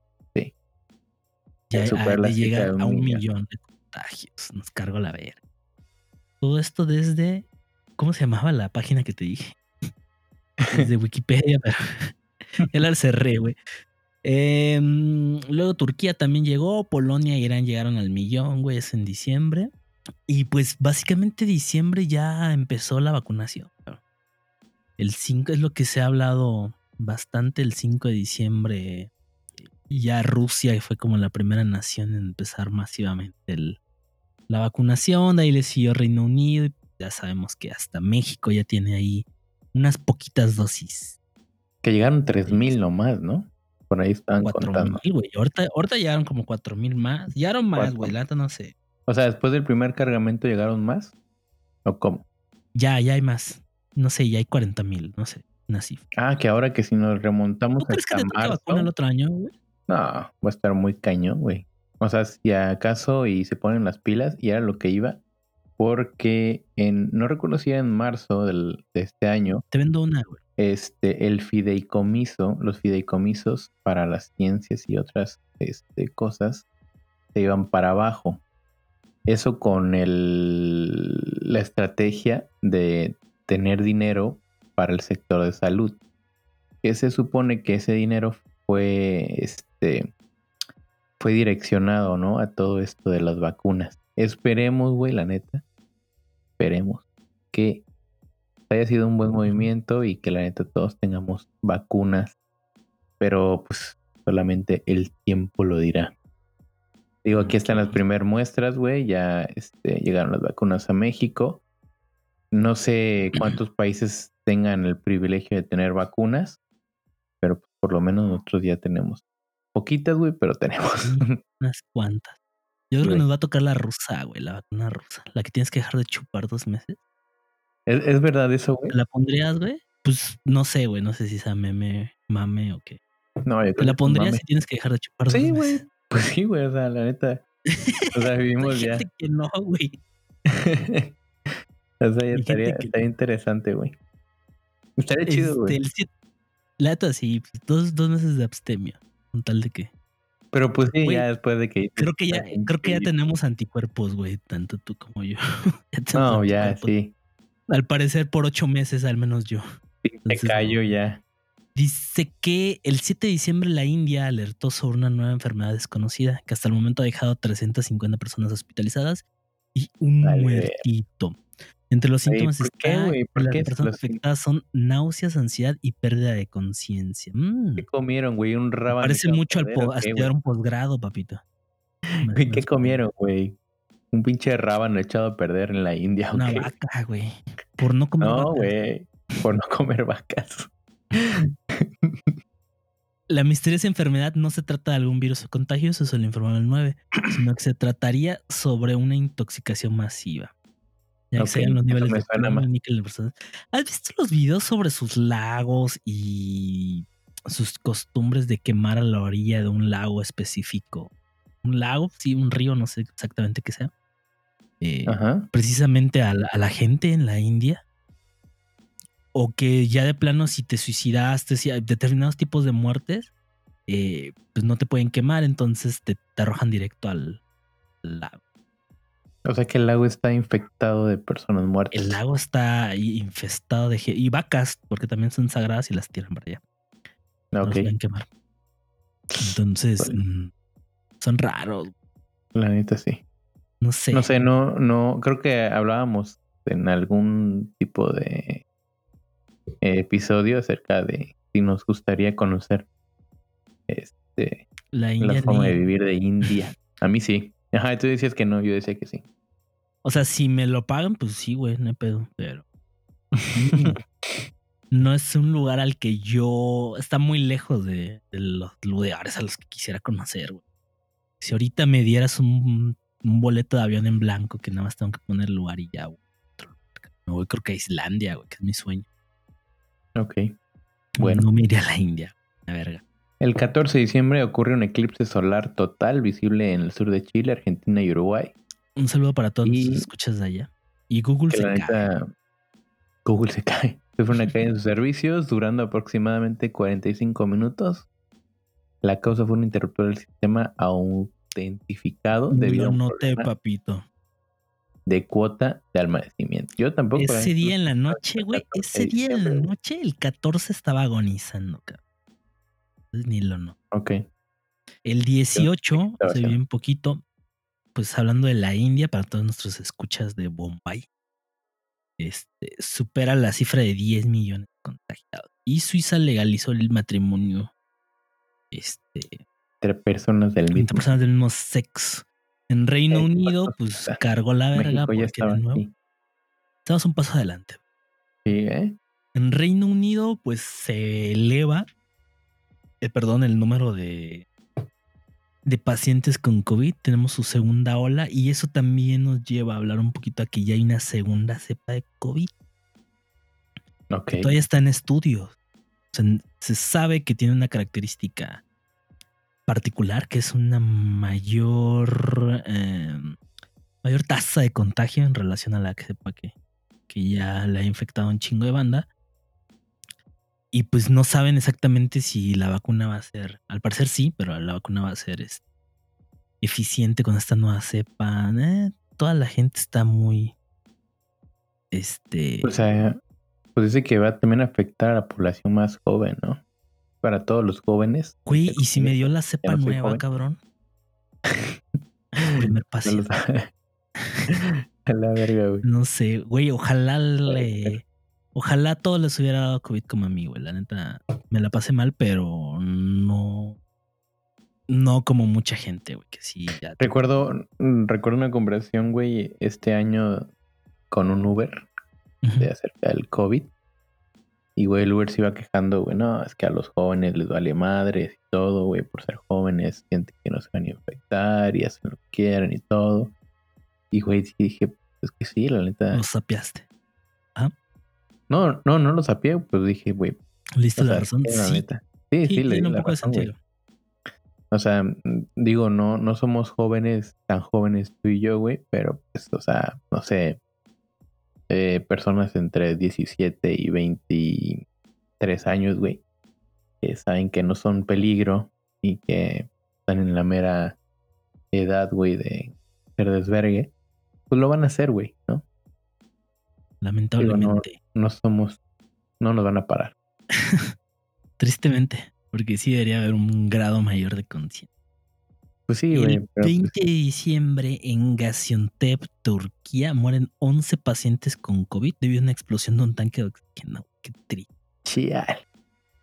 Ya superar ah, la de llegar a un millón. millón de contagios. Nos cargó la verga. Todo esto desde. ¿Cómo se llamaba la página que te dije? Desde Wikipedia, pero (laughs) ya la cerré, güey. Em, luego Turquía también llegó, Polonia y Irán llegaron al millón, güey, es en diciembre. Y pues básicamente diciembre ya empezó la vacunación. El 5 es lo que se ha hablado bastante, el 5 de diciembre ya Rusia fue como la primera nación en empezar masivamente el- la vacunación, de ahí le siguió Reino Unido y ya sabemos que hasta México ya tiene ahí unas poquitas dosis. Que llegaron 3000 nomás, ¿no? Por ahí estaban Cuatro contando. mil, güey. Ahorita, ahorita llegaron como cuatro mil más. Llegaron más, güey. La neta no sé. O sea, después del primer cargamento llegaron más. ¿O cómo? Ya, ya hay más. No sé, ya hay 40 mil, no sé. Una cifra. Ah, que ahora que si nos remontamos ¿Tú crees que te marzo. vacuna el otro año, güey? No, va a estar muy cañón, güey. O sea, si acaso y se ponen las pilas, y era lo que iba, porque en, no recuerdo si era en marzo del- de este año, Te vendo una, güey. este, el fideicomiso, los fideicomisos para las ciencias y otras este, cosas se iban para abajo. Eso con el, la estrategia de tener dinero para el sector de salud. Que se supone que ese dinero fue, este, fue direccionado, ¿no? A todo esto de las vacunas. Esperemos, güey, la neta. Esperemos que haya sido un buen movimiento y que la neta todos tengamos vacunas. Pero pues solamente el tiempo lo dirá. Digo, aquí están las primeras muestras, güey. Ya este, llegaron las vacunas a México. No sé cuántos (clears throat) países tengan el privilegio de tener vacunas, pero pues, por lo menos nosotros ya tenemos poquitas, güey, pero tenemos. Unas cuantas. Yo creo que nos va a tocar la rusa, güey, la vacuna rusa. La que tienes que dejar de chupar dos meses. ¿Es, es verdad eso, güey? ¿Te la pondrías, güey? Pues no sé, güey. No sé si sea meme, mame o qué. No, yo ¿Te la creo que pondrías mame. si tienes que dejar de chupar dos Sí, meses? güey. Pues sí, güey. O sea, la neta. O sea, (laughs) vivimos ya. que no, güey. (laughs) o sea, ya estaría, que- estaría interesante, güey. Estaría chido, Este, güey. el siete- La neta, sí. pues, Dos, dos meses de abstemio. Con tal de que. Pero pues sí, Güey, ya después de que. Creo que ya, creo que ya tenemos anticuerpos, güey. Tanto tú como yo. (laughs) Ya No, ya, sí. Al parecer por ocho meses, al menos yo. Sí, Te callo ya. Dice que el 7 de diciembre la India alertó sobre una nueva enfermedad desconocida que hasta el momento ha dejado 350 personas hospitalizadas y un muertito. Entre los síntomas ¿por qué, está que ¿Por las qué personas afectadas son náuseas, ansiedad y pérdida de conciencia. Mm, ¿Qué comieron, güey? Un rábano. parece mucho al perder, po- ¿o a qué, estudiar un posgrado, papito. (laughs) Güey, ¿Qué comieron, güey? Un pinche rábano echado a perder en la India. Una ¿o qué? vaca, güey. Por no comer No, vacas. güey. Por no comer vacas. La misteriosa enfermedad no se trata de algún virus contagioso, eso lo informaron el 9, sino que se trataría sobre una intoxicación masiva. Ya que Ok, se hallan los niveles de plomo níquel. ¿Has visto los videos sobre sus lagos y sus costumbres de quemar a la orilla de un lago específico? Un lago, sí, un río, no sé exactamente qué sea. Eh, Ajá. precisamente a la, a la gente en la India. O que ya de plano si te suicidaste, si hay determinados tipos de muertes, eh, pues no te pueden quemar, entonces te, te arrojan directo al lago. O sea que el lago está infectado de personas muertas. El lago está infestado de... Y vacas, porque también son sagradas y las tiran para allá. No Ok. las pueden quemar. Entonces, Vale. mm, son raros. La neta sí. No sé. No sé, no, no, creo que hablábamos en algún tipo de episodio acerca de si nos gustaría conocer este La India la forma ni- de vivir de India. A mí sí. Ajá, tú decías que no, yo decía que sí. O sea, si me lo pagan, pues sí, güey, no hay pedo. Pero. mm, (laughs) no es un lugar al que yo. Está muy lejos de, de los lugares a los que quisiera conocer, güey. Si ahorita me dieras un, un boleto de avión en blanco que nada más tengo que poner el lugar y ya, güey. otro lugar. Me voy, creo que a Islandia, güey, que es mi sueño. Ok. Bueno. No me iría a la India, la verga. El 14 de diciembre ocurre un eclipse solar total visible en el sur de Chile, Argentina y Uruguay. Un saludo para todos los escuchas de allá. Y Google se cae. Google se cae. (laughs) Sufre una caída en sus servicios, durando aproximadamente 45 minutos. La causa fue un interruptor del sistema autentificado debido a un noté, papito. de cuota de almacenamiento. Yo tampoco. Ese día en la noche, güey, 14 de ese día en la noche, el 14 estaba agonizando, cabrón. Ni lo no. Ok. El 18, estaba se haciendo? vio un poquito, pues hablando de la India, para todos nuestros escuchas de Bombay, este, supera la cifra de 10 millones de contagiados. Y Suiza legalizó el matrimonio este, Entre personas del entre mismo. personas del mismo sexo. En Reino Sí, Unido, pues cargó la verga porque estaba de nuevo aquí. estamos un paso adelante. Sí, ¿eh? En Reino Unido, pues se eleva, eh, perdón, el número de, de pacientes con COVID. Tenemos su segunda ola y eso también nos lleva a hablar un poquito a que ya hay una segunda cepa de COVID. Ok. que todavía está en estudios. O sea, se sabe que tiene una característica particular, que es una mayor, eh, mayor tasa de contagio en relación a la que sepa que, que ya le ha infectado un chingo de banda. Y pues no saben exactamente si la vacuna va a ser, al parecer sí, pero la vacuna va a ser este, eficiente con esta nueva cepa. Eh, toda la gente está muy, este, O sea, pues dice que va también a afectar a la población más joven, ¿no? Para todos los jóvenes. Güey, ¿y si me dio la cepa no nueva, joven. cabrón? (laughs) Primer No paciente. (laughs) a la verga, güey. No sé, güey, ojalá le... Ojalá todos les hubiera dado COVID como a mí, güey. La neta, me la pasé mal, pero no... No como mucha gente, güey, que sí ya... Recuerdo, mm, recuerdo una conversación, güey, este año con un Uber de acerca del COVID. Y, güey, el Uber se iba quejando, güey, no, es que a los jóvenes les vale madres y todo, güey, por ser jóvenes, sienten que no se van a infectar y hacen lo que quieran y todo. Y, güey, sí dije, pues que sí, la neta. Lo sapeaste. No, no, no lo sabía, pues dije, güey, ¿Listo la razón? sí, la Sí, neta. Sí, sí, sí, le di un la poco de razón, güey. sentido. O sea, digo, no, no somos jóvenes, tan jóvenes tú y yo, güey, pero pues, o sea, no sé, eh, personas entre 17 y 23 años, güey, que saben que no son peligro y que están en la mera edad, güey, de ser desvergue, pues lo van a hacer, güey, ¿no? Lamentablemente. No somos, no nos van a parar. (laughs) Tristemente. Porque sí debería haber un grado mayor de conciencia. Pues sí, güey, El pero, pues, 20 de diciembre en Gaziantep, Turquía, mueren 11 pacientes con COVID debido a una explosión de un tanque de oxígeno. Qué triste. chial.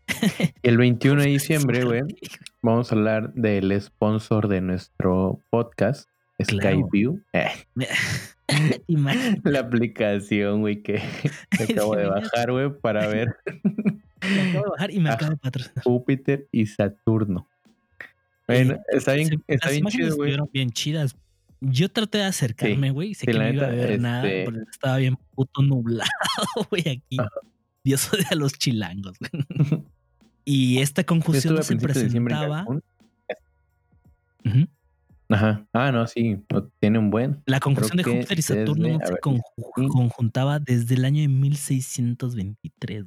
(laughs) El 21 de diciembre, güey, vamos a hablar del sponsor de nuestro podcast, Claro. Skyview. Eh, Imagínate, (laughs) (laughs) la aplicación, güey, que, (laughs) que acabo de bajar, güey, para ver (laughs) me acabo de bajar y me Ah. acabo de patrocinar. Júpiter y Saturno. Bueno, Eh, está bien, se- está bien chido, güey. estuvieron bien chidas. Yo traté de acercarme, güey. Sé sí, que la no iba a ver nada, este- porque estaba bien puto nublado, güey, aquí. Ajá. Dios odia a los chilangos, güey. Y esta conjunción se presentaba. Ujú. Ajá. Ah, no, sí, no, tiene un buen. La conjunción de Júpiter y Saturno desde- a se ver, conju- sí. conjuntaba desde el año de 1623.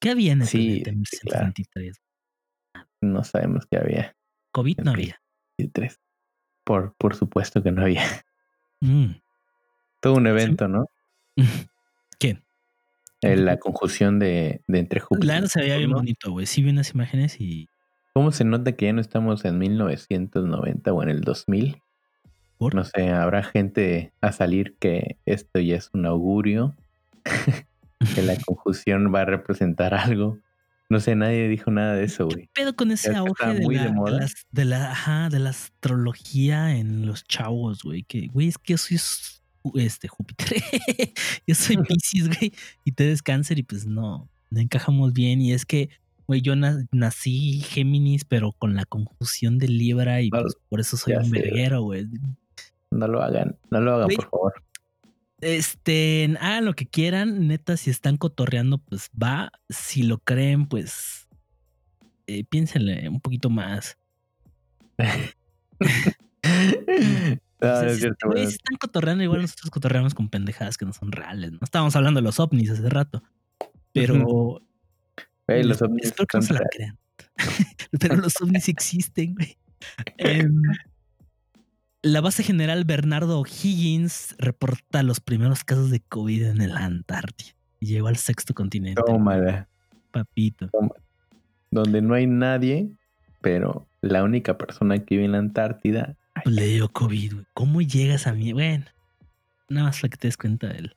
¿Qué había en el Sí, en sí, claro. 1623? No sabemos que había. COVID no había. 23. Por, por supuesto que no había. Mm. Todo un evento, ¿no? (laughs) ¿Qué? Eh, la conjunción de, de entre Júpiter. Verdad se veía bien bonito, güey. Sí vi unas imágenes y... ¿Cómo se nota que ya no estamos en 1990 o en el 2000? ¿Por? No sé, habrá gente a salir que esto ya es un augurio, (laughs) que la (laughs) conjunción va a representar algo. No sé, nadie dijo nada de eso, ¿Qué güey. pedo con ese auge de muy la, de de, moda. las- de la, ajá, de la astrología en los chavos, güey? Que, güey, es que yo soy este Júpiter. (laughs) yo soy Pisces, güey, y te des cáncer y pues no, no encajamos bien. Y es que, güey, yo na- nací Géminis, pero con la confusión de Libra y pues por eso soy un verguero, güey. No lo hagan, no lo hagan, por favor. Este, hagan lo que quieran, neta, si están cotorreando, pues va. Si lo creen, pues eh, piénsenle un poquito más. No, (laughs) O sea, no es si, cierto, güey, güey. si están cotorreando, igual nosotros cotorreamos con pendejadas que no son reales, ¿no? Estábamos hablando de los ovnis hace rato. Pero Los ovnis espero que no se la crean. (laughs) Pero los ovnis existen, güey. Em, la base general Bernardo Higgins reporta los primeros casos de COVID en el Antártida. Y llegó al sexto continente. Tómala. Papito. Donde no hay nadie, pero la única persona que vive en la Antártida. Pues le dio COVID, güey. ¿Cómo llegas a mí? Bueno, nada más para que te des cuenta de él.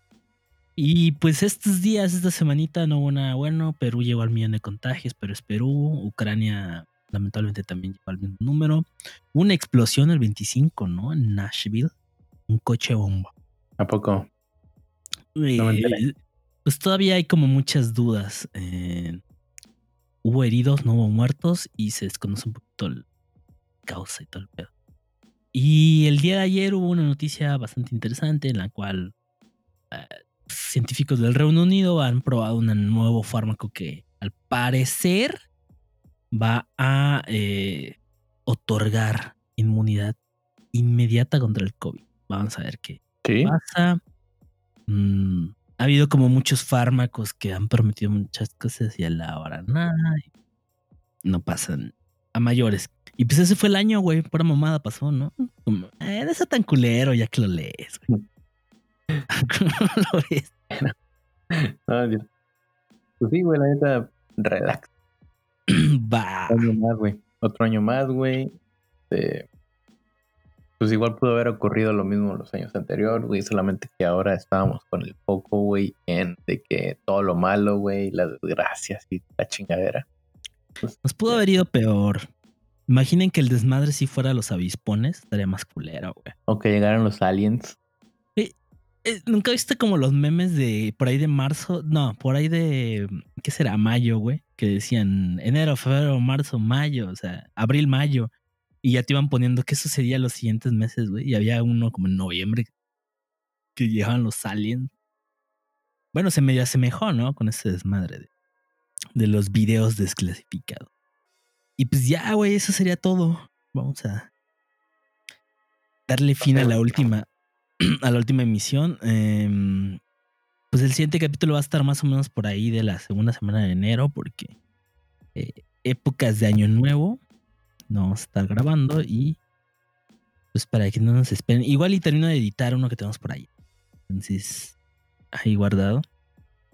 Y pues estos días, esta semanita no hubo nada bueno. Perú llegó al millón de contagios, pero es Perú. Ucrania lamentablemente también llegó al mismo número. Una explosión el 25, ¿no? En Nashville. Un coche bomba. ¿A poco? Eh, No pues todavía hay como muchas dudas. Eh, hubo heridos, no hubo muertos y se desconoce un poquito el causa y todo el pedo. Y el día de ayer hubo una noticia bastante interesante en la cual eh, científicos del Reino Unido han probado un nuevo fármaco que al parecer va a eh, otorgar inmunidad inmediata contra el COVID. Vamos a ver qué, Sí. pasa. Mm, ha habido como muchos fármacos que han prometido muchas cosas y a la hora nada. No pasan a mayores. Y pues ese fue el año, güey. Pura mamada pasó, ¿no? Como, eh, no está tan culero ya que lo lees, güey. ¿Cómo (laughs) lo ves? (laughs) No. Pues sí, güey, la neta, relax. (clears throat) Va. Otro año más, güey. Otro año más, güey. Eh, pues igual pudo haber ocurrido lo mismo los años anteriores, güey. Solamente que ahora estábamos con el foco, güey, en de que todo lo malo, güey, las desgracias y la chingadera. Nos pudo haber ido peor. Imaginen que el desmadre si fuera los avispones, estaría más culero, güey. O que llegaron los aliens. Eh, ¿Nunca viste como los memes de por ahí de marzo? No, por ahí de ¿qué será? Mayo, güey. Que decían enero, febrero, marzo, mayo, o sea, abril, mayo. Y ya te iban poniendo qué sucedía los siguientes meses, güey. Y había uno como en noviembre que llegaban los aliens. Bueno, se medio asemejó, ¿no? Con ese desmadre de, de los videos desclasificados. Y pues ya, güey, eso sería todo. Vamos a darle fin a la última, (clears throat) a la última emisión. Em, pues el siguiente capítulo va a estar más o menos por ahí de la segunda semana de enero, porque eh, épocas de año nuevo no vamos a estar grabando y pues para que no nos esperen. Igual y termino de editar uno que tenemos por ahí. Entonces, ahí guardado.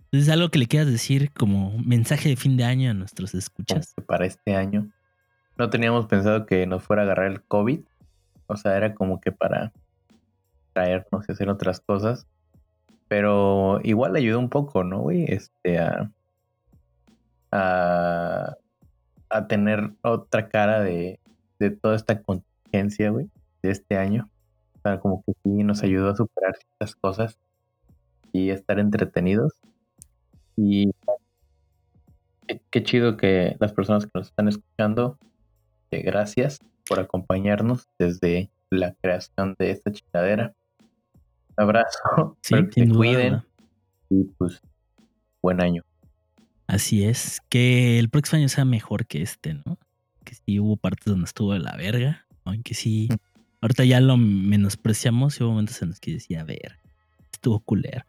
Entonces, algo que le quieras decir como mensaje de fin de año a nuestros escuchas. para este año. No teníamos pensado que nos fuera a agarrar el COVID. O sea, era como que para traernos y hacer otras cosas. Pero igual ayudó un poco, ¿no, güey? Este, a, a, a tener otra cara de, de toda esta contingencia, güey, de este año. O como que sí nos ayudó a superar ciertas cosas y estar entretenidos. Y qué, qué chido que las personas que nos están escuchando, eh, gracias por acompañarnos desde la creación de esta chingadera. Abrazo, (laughs) Sí, que duda, cuiden y pues buen año. Así es. Que el próximo año sea mejor que este, ¿no? Que sí hubo partes donde estuvo de la verga. Aunque sí. Ahorita ya lo menospreciamos y hubo momentos en los que decía, a ver, estuvo culero.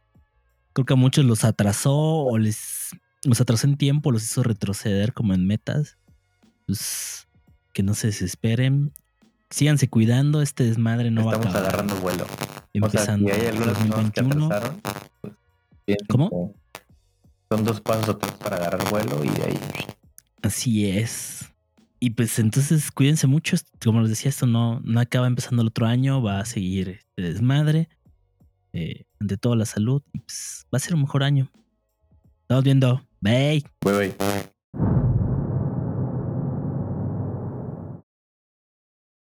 Creo que a muchos los atrasó o les los atrasó en tiempo, los hizo retroceder como en metas. Pues que no se desesperen. Síganse cuidando, este desmadre no va a Estamos acabar. agarrando vuelo. Empezando o sea, si hay que 2021. atrasaron, pues, ¿Cómo? que Son dos pasos atrás para agarrar vuelo y de ahí. Así es. Y pues entonces cuídense mucho. Como les decía, esto no, no acaba empezando el otro año. Va a seguir este desmadre. Eh, ante todo la salud. Y pues va a ser un mejor año. Estamos viendo. Bye. Bye, bye.